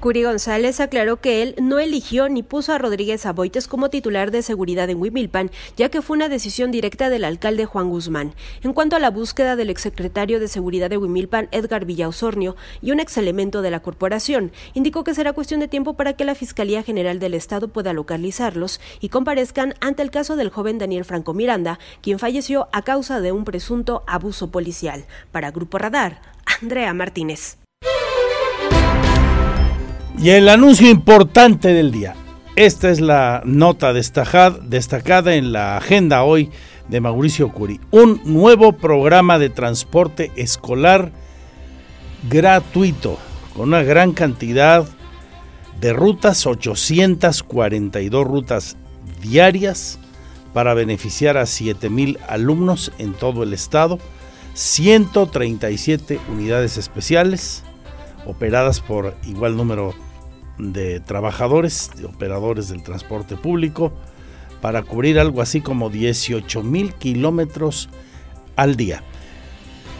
Speaker 13: Curi González aclaró que él no eligió ni puso a Rodríguez Aboites como titular de seguridad en Huimilpan, ya que fue una decisión directa del alcalde Juan Guzmán. En cuanto a la búsqueda del exsecretario de seguridad de Huimilpan, Edgar Villaosornio, y un ex elemento de la corporación, indicó que será cuestión de tiempo para que la Fiscalía General del Estado pueda localizarlos y comparezcan ante el caso del joven Daniel Franco Miranda, quien falleció a causa de un presunto abuso policial. Para Grupo Radar, Andrea Martínez.
Speaker 1: Y el anuncio importante del día. esta es la nota destacada en la agenda hoy de Mauricio Curi. Un nuevo programa de transporte escolar gratuito con una gran cantidad de rutas, 842 rutas diarias para beneficiar a 7 mil alumnos en todo el estado, 137 unidades especiales operadas por igual número de trabajadores, de operadores del transporte público, para cubrir algo así como 18 mil kilómetros al día.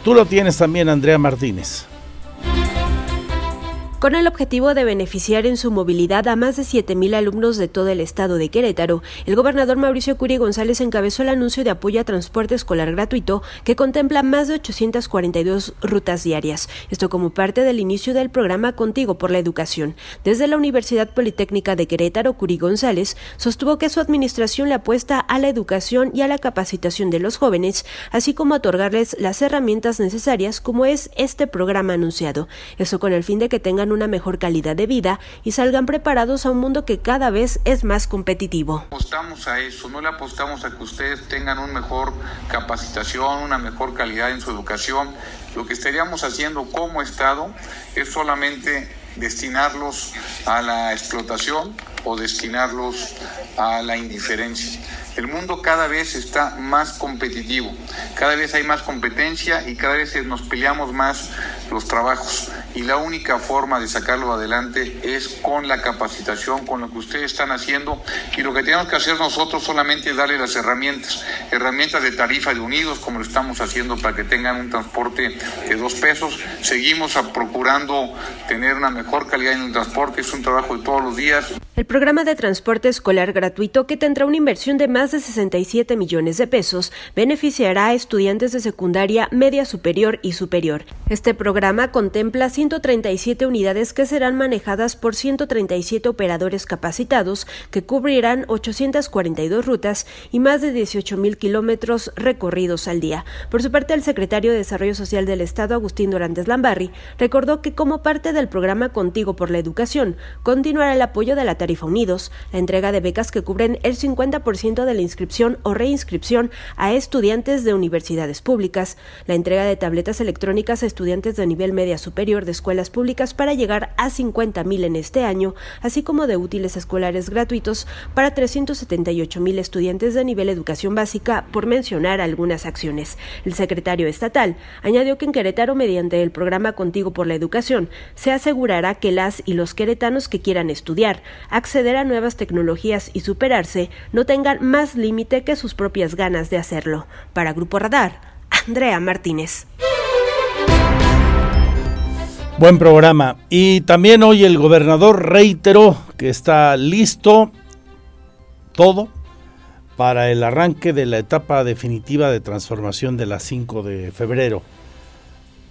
Speaker 1: Tú lo tienes también, Andrea Martínez
Speaker 13: con el objetivo de beneficiar en su movilidad a más de 7.000 alumnos de todo el estado de Querétaro. El gobernador Mauricio Curi González encabezó el anuncio de apoyo a transporte escolar gratuito que contempla más de 842 rutas diarias. Esto como parte del inicio del programa Contigo por la Educación. Desde la Universidad Politécnica de Querétaro, Curi González sostuvo que su administración le apuesta a la educación y a la capacitación de los jóvenes, así como otorgarles las herramientas necesarias como es este programa anunciado. Eso con el fin de que tengan una mejor calidad de vida y salgan preparados a un mundo que cada vez es más competitivo.
Speaker 14: Apostamos a eso, no le apostamos a que ustedes tengan una mejor capacitación, una mejor calidad en su educación. Lo que estaríamos haciendo como Estado es solamente destinarlos a la explotación o destinarlos a la indiferencia. El mundo cada vez está más competitivo, cada vez hay más competencia y cada vez nos peleamos más los trabajos. Y la única forma de sacarlo adelante es con la capacitación, con lo que ustedes están haciendo. Y lo que tenemos que hacer nosotros solamente es darle las herramientas, herramientas de tarifa de unidos, como lo estamos haciendo para que tengan un transporte de dos pesos. Seguimos procurando tener una mejor calidad en el transporte, es un trabajo de todos los días.
Speaker 13: El programa de transporte escolar gratuito, que tendrá una inversión de más de 67 millones de pesos, beneficiará a estudiantes de secundaria, media superior y superior. Este programa contempla 137 unidades que serán manejadas por 137 operadores capacitados que cubrirán 842 rutas y más de 18 mil kilómetros recorridos al día. Por su parte, el secretario de Desarrollo Social del Estado, Agustín Dorantes Lambarri, recordó que como parte del programa Contigo por la Educación, continuará el apoyo de la Tarifa Unidos, la entrega de becas que cubren el 50% de la inscripción o reinscripción a estudiantes de universidades públicas, la entrega de tabletas electrónicas a estudiantes de nivel media superior de escuelas públicas para llegar a 50.000 en este año, así como de útiles escolares gratuitos para 378.000 estudiantes de nivel educación básica, por mencionar algunas acciones. El secretario estatal añadió que en Querétaro, mediante el programa Contigo por la Educación, se asegurará que las y los queretanos que quieran estudiar, acceder a nuevas tecnologías y superarse no tengan más límite que sus propias ganas de hacerlo. Para Grupo Radar, Andrea Martínez.
Speaker 1: Buen programa. Y también hoy el gobernador reiteró que está listo todo para el arranque de la etapa definitiva de transformación de la 5 de febrero.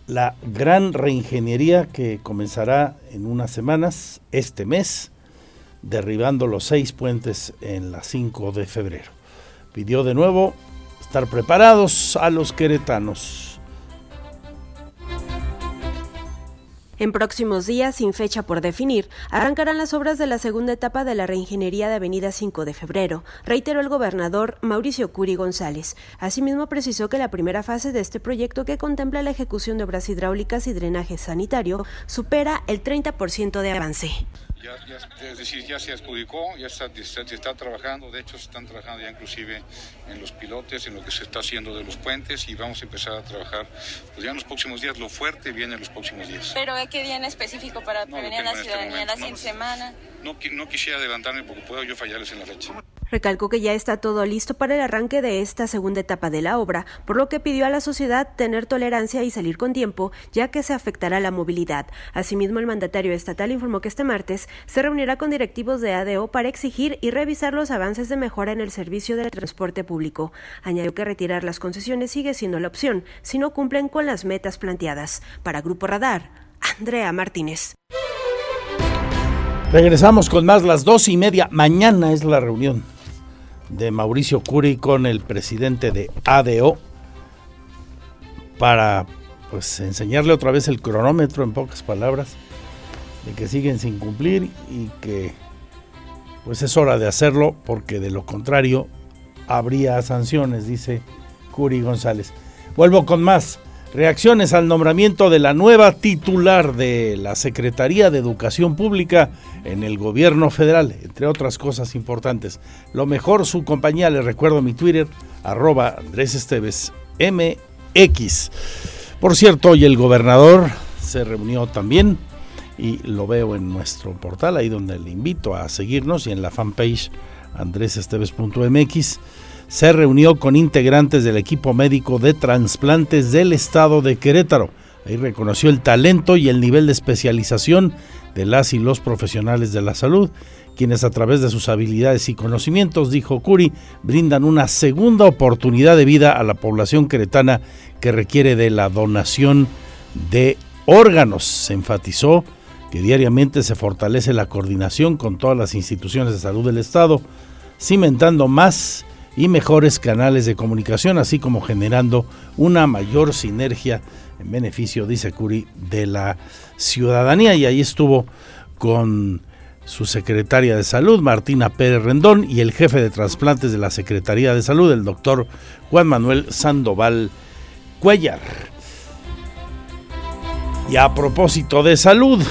Speaker 1: La gran reingeniería que comenzará en unas semanas, este mes, derribando los seis puentes en la 5 de febrero. Pidió de nuevo estar preparados a los queretanos.
Speaker 13: En próximos días, sin fecha por definir, arrancarán las obras de la segunda etapa de la reingeniería de Avenida 5 de febrero, reiteró el gobernador Mauricio Curi González. Asimismo, precisó que la primera fase de este proyecto, que contempla la ejecución de obras hidráulicas y drenaje sanitario, supera el 30% de avance.
Speaker 14: Ya, es decir, ya se adjudicó, ya está, se está trabajando, de hecho se están trabajando ya inclusive en los pilotes, en lo que se está haciendo de los puentes y vamos a empezar a trabajar pues ya en los próximos días, lo fuerte viene en los próximos días.
Speaker 15: ¿Pero qué día en específico para prevenir a la este ciudadanía la siguiente semana?
Speaker 14: No, no quisiera adelantarme porque puedo yo fallarles en la fecha.
Speaker 13: Recalcó que ya está todo listo para el arranque de esta segunda etapa de la obra, por lo que pidió a la sociedad tener tolerancia y salir con tiempo, ya que se afectará la movilidad. Asimismo, el mandatario estatal informó que este martes se reunirá con directivos de ADO para exigir y revisar los avances de mejora en el servicio del transporte público. Añadió que retirar las concesiones sigue siendo la opción, si no cumplen con las metas planteadas. Para Grupo Radar, Andrea Martínez.
Speaker 1: Regresamos con más las dos y media. Mañana es la reunión de Mauricio Curi con el presidente de ADO para pues enseñarle otra vez el cronómetro en pocas palabras de que siguen sin cumplir y que pues es hora de hacerlo porque de lo contrario habría sanciones, dice Curi González. Vuelvo con más. Reacciones al nombramiento de la nueva titular de la Secretaría de Educación Pública en el gobierno federal, entre otras cosas importantes. Lo mejor, su compañía, le recuerdo mi Twitter, arroba Andrés Esteves MX. Por cierto, hoy el gobernador se reunió también y lo veo en nuestro portal, ahí donde le invito a seguirnos y en la fanpage andresesteves.mx se reunió con integrantes del equipo médico de trasplantes del estado de Querétaro. Ahí reconoció el talento y el nivel de especialización de las y los profesionales de la salud, quienes a través de sus habilidades y conocimientos, dijo Curi, brindan una segunda oportunidad de vida a la población queretana que requiere de la donación de órganos. Se enfatizó que diariamente se fortalece la coordinación con todas las instituciones de salud del Estado, cimentando más y mejores canales de comunicación, así como generando una mayor sinergia en beneficio, dice Curi, de la ciudadanía. Y ahí estuvo con su secretaria de salud, Martina Pérez Rendón, y el jefe de trasplantes de la Secretaría de Salud, el doctor Juan Manuel Sandoval Cuellar. Y a propósito de salud,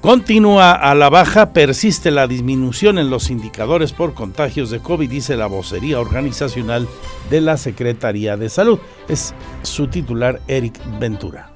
Speaker 1: Continúa a la baja, persiste la disminución en los indicadores por contagios de COVID, dice la vocería organizacional de la Secretaría de Salud. Es su titular, Eric Ventura.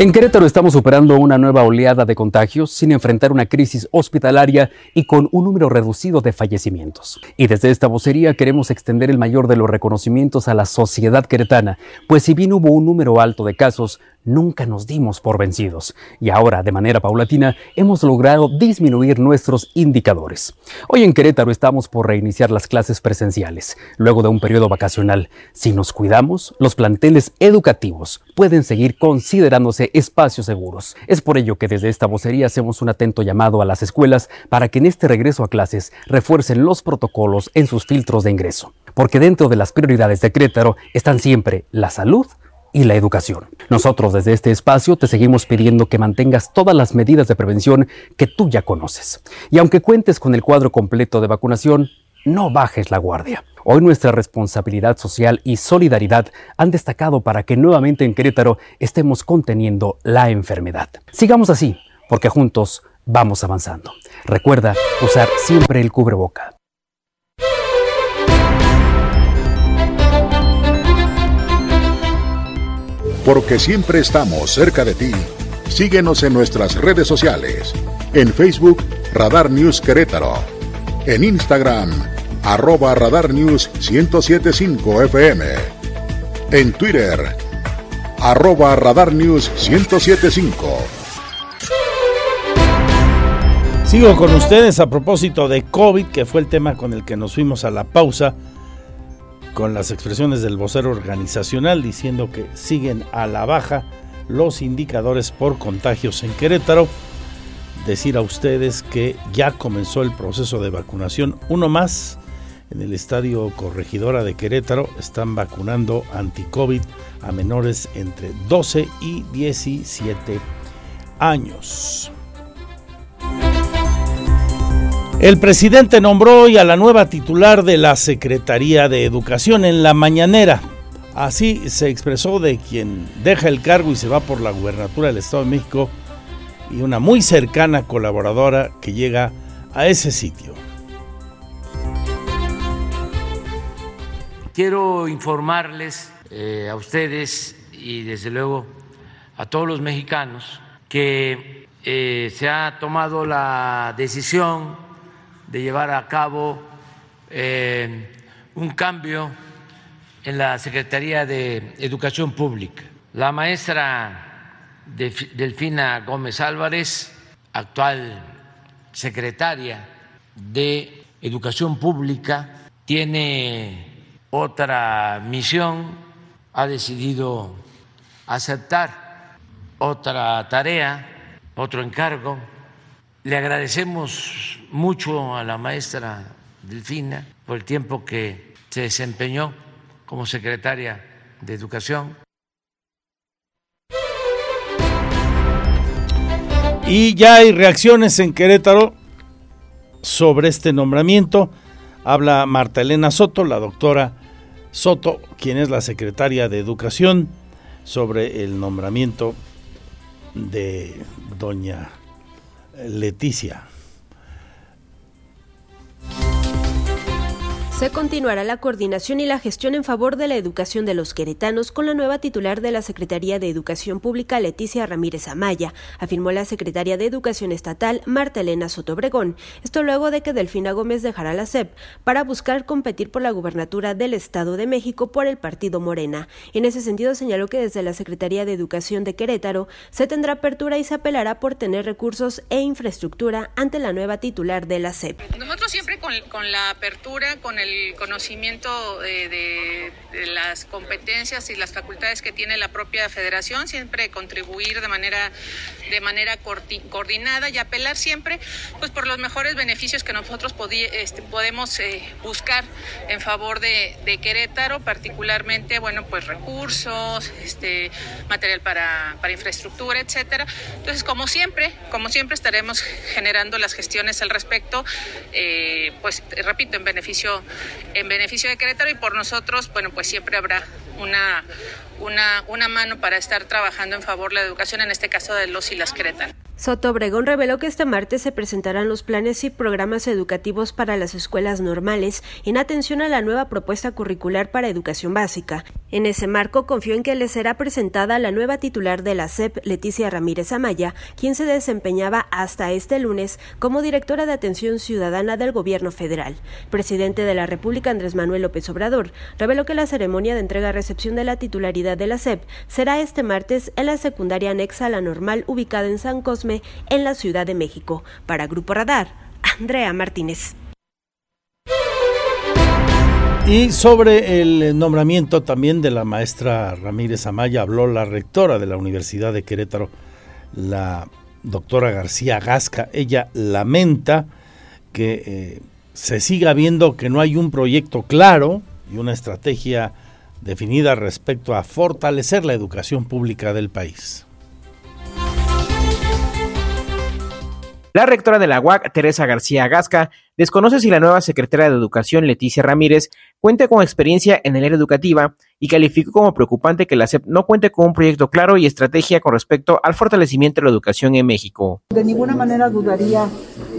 Speaker 16: En Querétaro estamos superando una nueva oleada de contagios sin enfrentar una crisis hospitalaria y con un número reducido de fallecimientos. Y desde esta vocería queremos extender el mayor de los reconocimientos a la sociedad queretana, pues si bien hubo un número alto de casos, nunca nos dimos por vencidos y ahora, de manera paulatina, hemos logrado disminuir nuestros indicadores. Hoy en Querétaro estamos por reiniciar las clases presenciales, luego de un periodo vacacional. Si nos cuidamos, los planteles educativos pueden seguir considerándose espacios seguros. Es por ello que desde esta vocería hacemos un atento llamado a las escuelas para que en este regreso a clases refuercen los protocolos en sus filtros de ingreso, porque dentro de las prioridades de Querétaro están siempre la salud, y la educación. Nosotros desde este espacio te seguimos pidiendo que mantengas todas las medidas de prevención que tú ya conoces. Y aunque cuentes con el cuadro completo de vacunación, no bajes la guardia. Hoy nuestra responsabilidad social y solidaridad han destacado para que nuevamente en Querétaro estemos conteniendo la enfermedad. Sigamos así, porque juntos vamos avanzando. Recuerda usar siempre el cubreboca.
Speaker 2: Porque siempre estamos cerca de ti. Síguenos en nuestras redes sociales. En Facebook, Radar News Querétaro. En Instagram, arroba Radar News 1075 FM. En Twitter, arroba Radar News 1075.
Speaker 1: Sigo con ustedes a propósito de COVID, que fue el tema con el que nos fuimos a la pausa con las expresiones del vocero organizacional diciendo que siguen a la baja los indicadores por contagios en Querétaro. Decir a ustedes que ya comenzó el proceso de vacunación. Uno más en el estadio Corregidora de Querétaro están vacunando anti-COVID a menores entre 12 y 17 años. El presidente nombró hoy a la nueva titular de la Secretaría de Educación en la mañanera. Así se expresó de quien deja el cargo y se va por la gubernatura del Estado de México y una muy cercana colaboradora que llega a ese sitio.
Speaker 3: Quiero informarles eh, a ustedes y desde luego a todos los mexicanos que eh, se ha tomado la decisión de llevar a cabo eh, un cambio en la Secretaría de Educación Pública. La maestra Delfina Gómez Álvarez, actual secretaria de Educación Pública, tiene otra misión, ha decidido aceptar otra tarea, otro encargo le agradecemos mucho a la maestra Delfina por el tiempo que se desempeñó como secretaria de Educación.
Speaker 1: Y ya hay reacciones en Querétaro sobre este nombramiento. Habla Marta Elena Soto, la doctora Soto, quien es la secretaria de Educación, sobre el nombramiento de doña Leticia.
Speaker 13: Se continuará la coordinación y la gestión en favor de la educación de los queretanos con la nueva titular de la Secretaría de Educación Pública, Leticia Ramírez Amaya, afirmó la secretaria de Educación Estatal, Marta Elena Soto Obregón. Esto luego de que Delfina Gómez dejara la SEP para buscar competir por la gubernatura del Estado de México por el partido Morena. En ese sentido, señaló que desde la Secretaría de Educación de Querétaro se tendrá apertura y se apelará por tener recursos e infraestructura ante la nueva titular de la SEP.
Speaker 4: Nosotros siempre con, con la apertura, con el el conocimiento de, las competencias y las facultades que tiene la propia federación, siempre contribuir de manera, de manera coordinada y apelar siempre pues, por los mejores beneficios que nosotros este, podemos eh, buscar en favor de, Querétaro, particularmente bueno, pues, recursos, este, material para, para infraestructura, etcétera. Entonces, como siempre, como siempre estaremos generando las gestiones al respecto, eh, pues repito, en beneficio en beneficio de Querétaro y por nosotros, bueno, pues siempre habrá una, una, una mano para estar trabajando en favor de la educación, en este caso de los y las queretanas.
Speaker 13: Soto Obregón reveló que este martes se presentarán los planes y programas educativos para las escuelas normales en atención a la nueva propuesta curricular para educación básica. En ese marco, confió en que le será presentada la nueva titular de la SEP, Leticia Ramírez Amaya, quien se desempeñaba hasta este lunes como directora de atención ciudadana del gobierno federal. Presidente de la República, Andrés Manuel López Obrador, reveló que la ceremonia de entrega-recepción de la titularidad de la SEP será este martes en la secundaria anexa a la normal ubicada en San Cosme en la Ciudad de México. Para Grupo Radar, Andrea Martínez.
Speaker 1: Y sobre el nombramiento también de la maestra Ramírez Amaya habló la rectora de la Universidad de Querétaro, la doctora García Gasca. Ella lamenta que eh, se siga viendo que no hay un proyecto claro y una estrategia definida respecto a fortalecer la educación pública del país.
Speaker 11: La rectora de la UAC, Teresa García Gasca, desconoce si la nueva secretaria de Educación, Leticia Ramírez, cuenta con experiencia en el área educativa y calificó como preocupante que la SEP no cuente con un proyecto claro y estrategia con respecto al fortalecimiento de la educación en México.
Speaker 17: De ninguna manera dudaría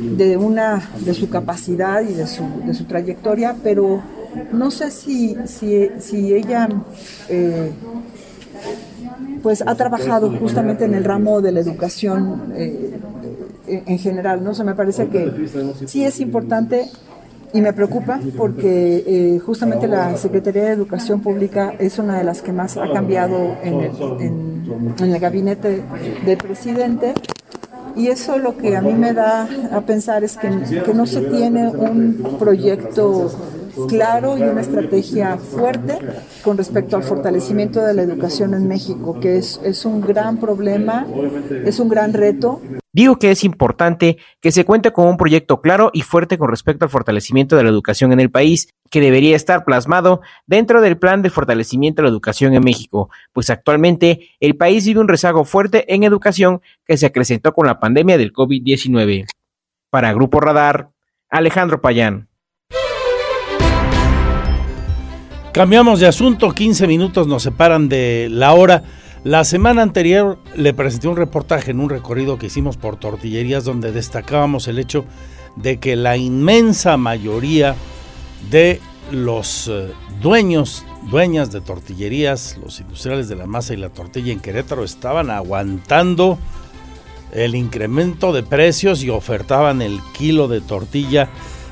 Speaker 17: de, una, de su capacidad y de su, de su trayectoria, pero no sé si, si, ella... Eh, pues ha trabajado justamente en el ramo de la educación eh, en general, ¿no? O me parece que sí es importante y me preocupa porque eh, justamente la Secretaría de Educación Pública es una de las que más ha cambiado en el, gabinete del presidente y eso lo que a mí me da a pensar es que, que no se tiene un proyecto claro y una estrategia fuerte con respecto al fortalecimiento de la educación en México, que es, es un gran problema, es un gran reto.
Speaker 11: Digo que es importante que se cuente con un proyecto claro y fuerte con respecto al fortalecimiento de la educación en el país, que debería estar plasmado dentro del plan de fortalecimiento de la educación en México, pues actualmente el país vive un rezago fuerte en educación que se acrecentó con la pandemia del COVID-19. Para Grupo Radar, Alejandro Payán.
Speaker 1: Cambiamos de asunto, 15 minutos nos separan de la hora. La semana anterior le presenté un reportaje en un recorrido que hicimos por tortillerías donde destacábamos el hecho de que la inmensa mayoría de los eh, dueños, dueñas de tortillerías, los industriales de la masa y la tortilla en Querétaro estaban aguantando el incremento de precios y ofertaban el kilo de tortilla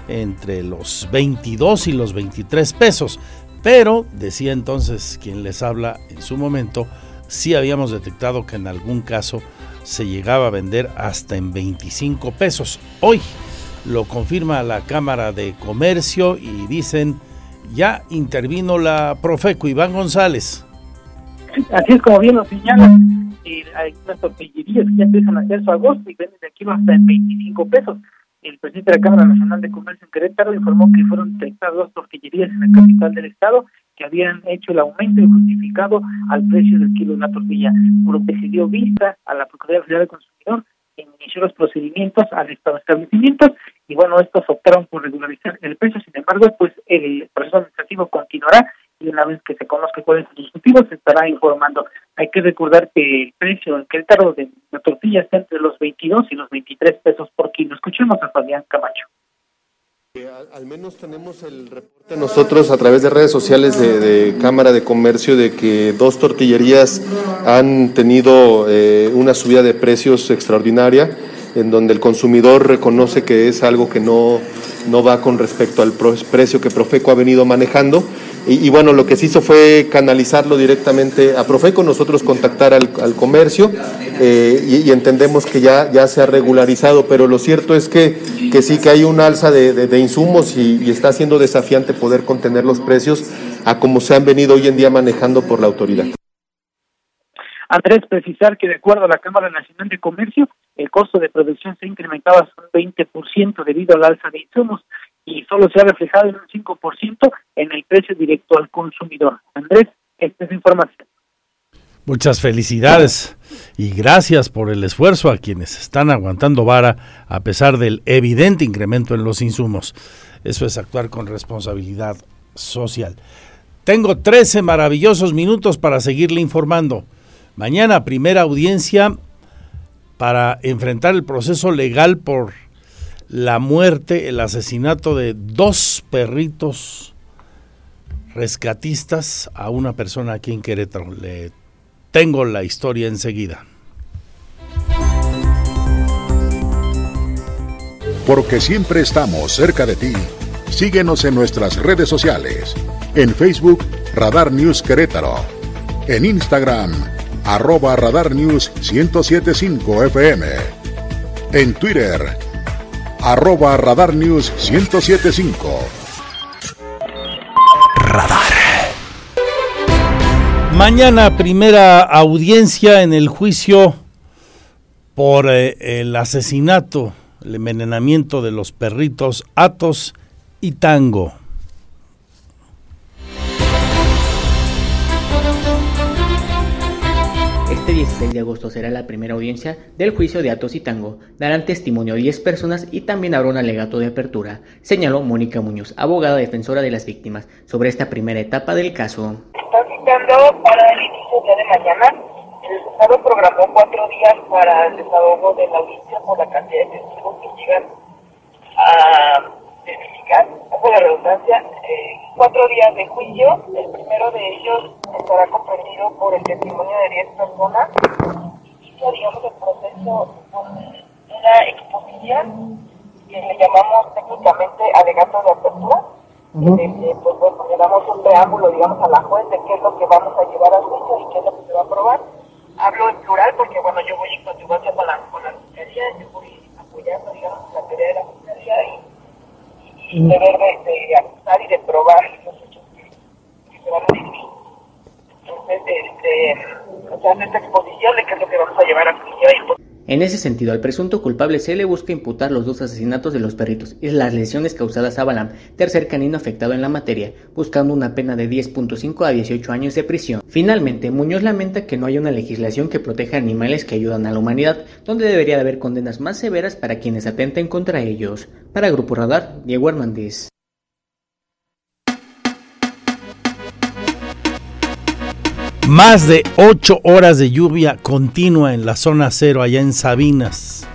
Speaker 1: entre los 22 y los 23 pesos. Pero, decía entonces quien les habla en su momento, sí habíamos detectado que en algún caso se llegaba a vender hasta en 25 pesos. Hoy lo confirma la Cámara de Comercio y dicen, ya intervino la Profeco Iván González.
Speaker 18: Así es como bien lo señalan, eh, hay unas tortillerías que ya empiezan a hacer su agosto y venden de aquí hasta en 25 pesos el presidente de la Cámara Nacional de Comercio en Querétaro informó que fueron detectadas dos tortillerías en la capital del estado que habían hecho el aumento justificado al precio del kilo de una tortilla, por lo que se dio vista a la Procuraduría Federal del Consumidor inició los procedimientos al estado establecimientos y bueno, estos optaron por regularizar el precio, sin embargo, pues el proceso administrativo continuará y una vez que se conozca cuáles son los motivos se estará informando. Hay que recordar que el precio en Querétaro de la tortilla está entre los 22 y los 23 pesos por kilo. Escuchemos a Fabián Camacho.
Speaker 19: Al menos tenemos el reporte nosotros a través de redes sociales de, Cámara de Comercio de que dos tortillerías han tenido eh, una subida de precios extraordinaria, en donde el consumidor reconoce que es algo que no, no va con respecto al precio que Profeco ha venido manejando y, bueno, lo que se hizo fue canalizarlo directamente a Profeco, nosotros contactar al, comercio eh, y, entendemos que ya, ya se ha regularizado, pero lo cierto es que, que sí que hay un alza de, insumos y, está siendo desafiante poder contener los precios a como se han venido hoy en día manejando por la autoridad.
Speaker 18: Andrés, precisar que de acuerdo a la Cámara Nacional de Comercio, el costo de producción se ha incrementado un 20% debido al alza de insumos y solo se ha reflejado en un 5% en el precio directo al consumidor. Andrés, esta es información.
Speaker 1: Muchas felicidades y gracias por el esfuerzo a quienes están aguantando vara a pesar del evidente incremento en los insumos. Eso es actuar con responsabilidad social. Tengo 13 maravillosos minutos para seguirle informando. Mañana primera audiencia para enfrentar el proceso legal por la muerte, el asesinato de dos perritos rescatistas a una persona aquí en Querétaro. Le tengo la historia enseguida.
Speaker 2: Porque siempre estamos cerca de ti. Síguenos en nuestras redes sociales. En Facebook, Radar News Querétaro. En Instagram, arroba Radar News 1075 FM. En Twitter, arroba Radar News 1075.
Speaker 1: Radar. Mañana primera audiencia en el juicio por eh, el asesinato, el envenenamiento de los perritos Atos y Tango.
Speaker 11: Este 16 de agosto será la primera audiencia del juicio de Atos y Tango. Darán testimonio 10 personas y también habrá un alegato de apertura, señaló Mónica Muñoz, abogada defensora de las víctimas, sobre esta primera etapa del caso.
Speaker 20: Están citando para el inicio de mañana. El Estado programó cuatro días para el desahogo de la audiencia por la cantidad de testigos que llegan a testificar, hago la redundancia, eh, cuatro días de juicio. El primero de ellos estará comprendido por el testimonio de 10 personas. Inicia, digamos, el proceso con una exposición que le llamamos técnicamente alegato de apertura. Uh pues bueno, le damos un preámbulo, digamos, a la juez de qué es lo que vamos a llevar a juicio y qué es lo que se va a aprobar. Hablo en plural porque, bueno, yo voy en conjugación con la, con la fiscalía, yo voy apoyando, digamos, la teoría de la fiscalía y y deber de, de, acusar y de probar hechos que, van a. Entonces, este, sea, esta exposición de qué es lo que vamos a llevar a juicio.
Speaker 11: En ese sentido, al presunto culpable se le busca imputar los dos asesinatos de los perritos y las lesiones causadas a Balam, tercer canino afectado en la materia, buscando una pena de 10.5 a 18 años de prisión. Finalmente, Muñoz lamenta que no haya una legislación que proteja animales que ayudan a la humanidad, donde debería de haber condenas más severas para quienes atenten contra ellos. Para Grupo Radar, Diego Hernández.
Speaker 1: Más de ocho horas de lluvia continua en la zona cero allá en Sabinas.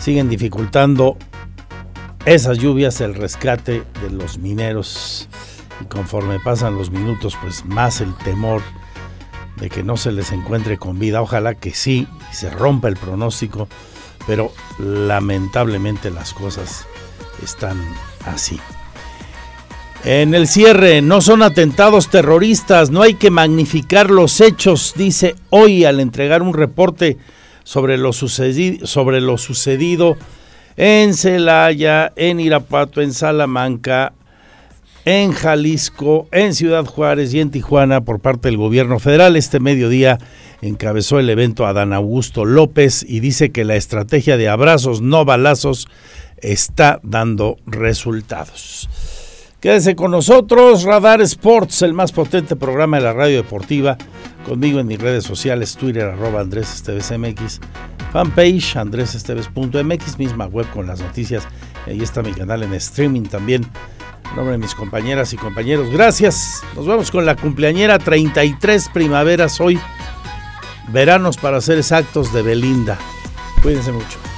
Speaker 1: Siguen dificultando esas lluvias el rescate de los mineros. Y conforme pasan los minutos, pues más el temor de que no se les encuentre con vida. Ojalá que sí, se rompa el pronóstico, pero lamentablemente las cosas están así. En el cierre, no son atentados terroristas, no hay que magnificar los hechos, dice hoy al entregar un reporte sobre lo, sucedido, sobre lo sucedido en Celaya, en Irapuato, en Salamanca, en Jalisco, en Ciudad Juárez y en Tijuana por parte del gobierno federal. Este mediodía encabezó el evento Adán Augusto López y dice que la estrategia de abrazos, no balazos, está dando resultados. Quédese con nosotros, Radar Sports, el más potente programa de la radio deportiva. Conmigo en mis redes sociales, Twitter, arroba Andrés fanpage andresesteves.mx, misma web con las noticias. Ahí está mi canal en streaming también. En nombre de mis compañeras y compañeros, gracias. Nos vamos con la cumpleañera 33 primaveras hoy. Veranos para ser exactos de Belinda. Cuídense mucho.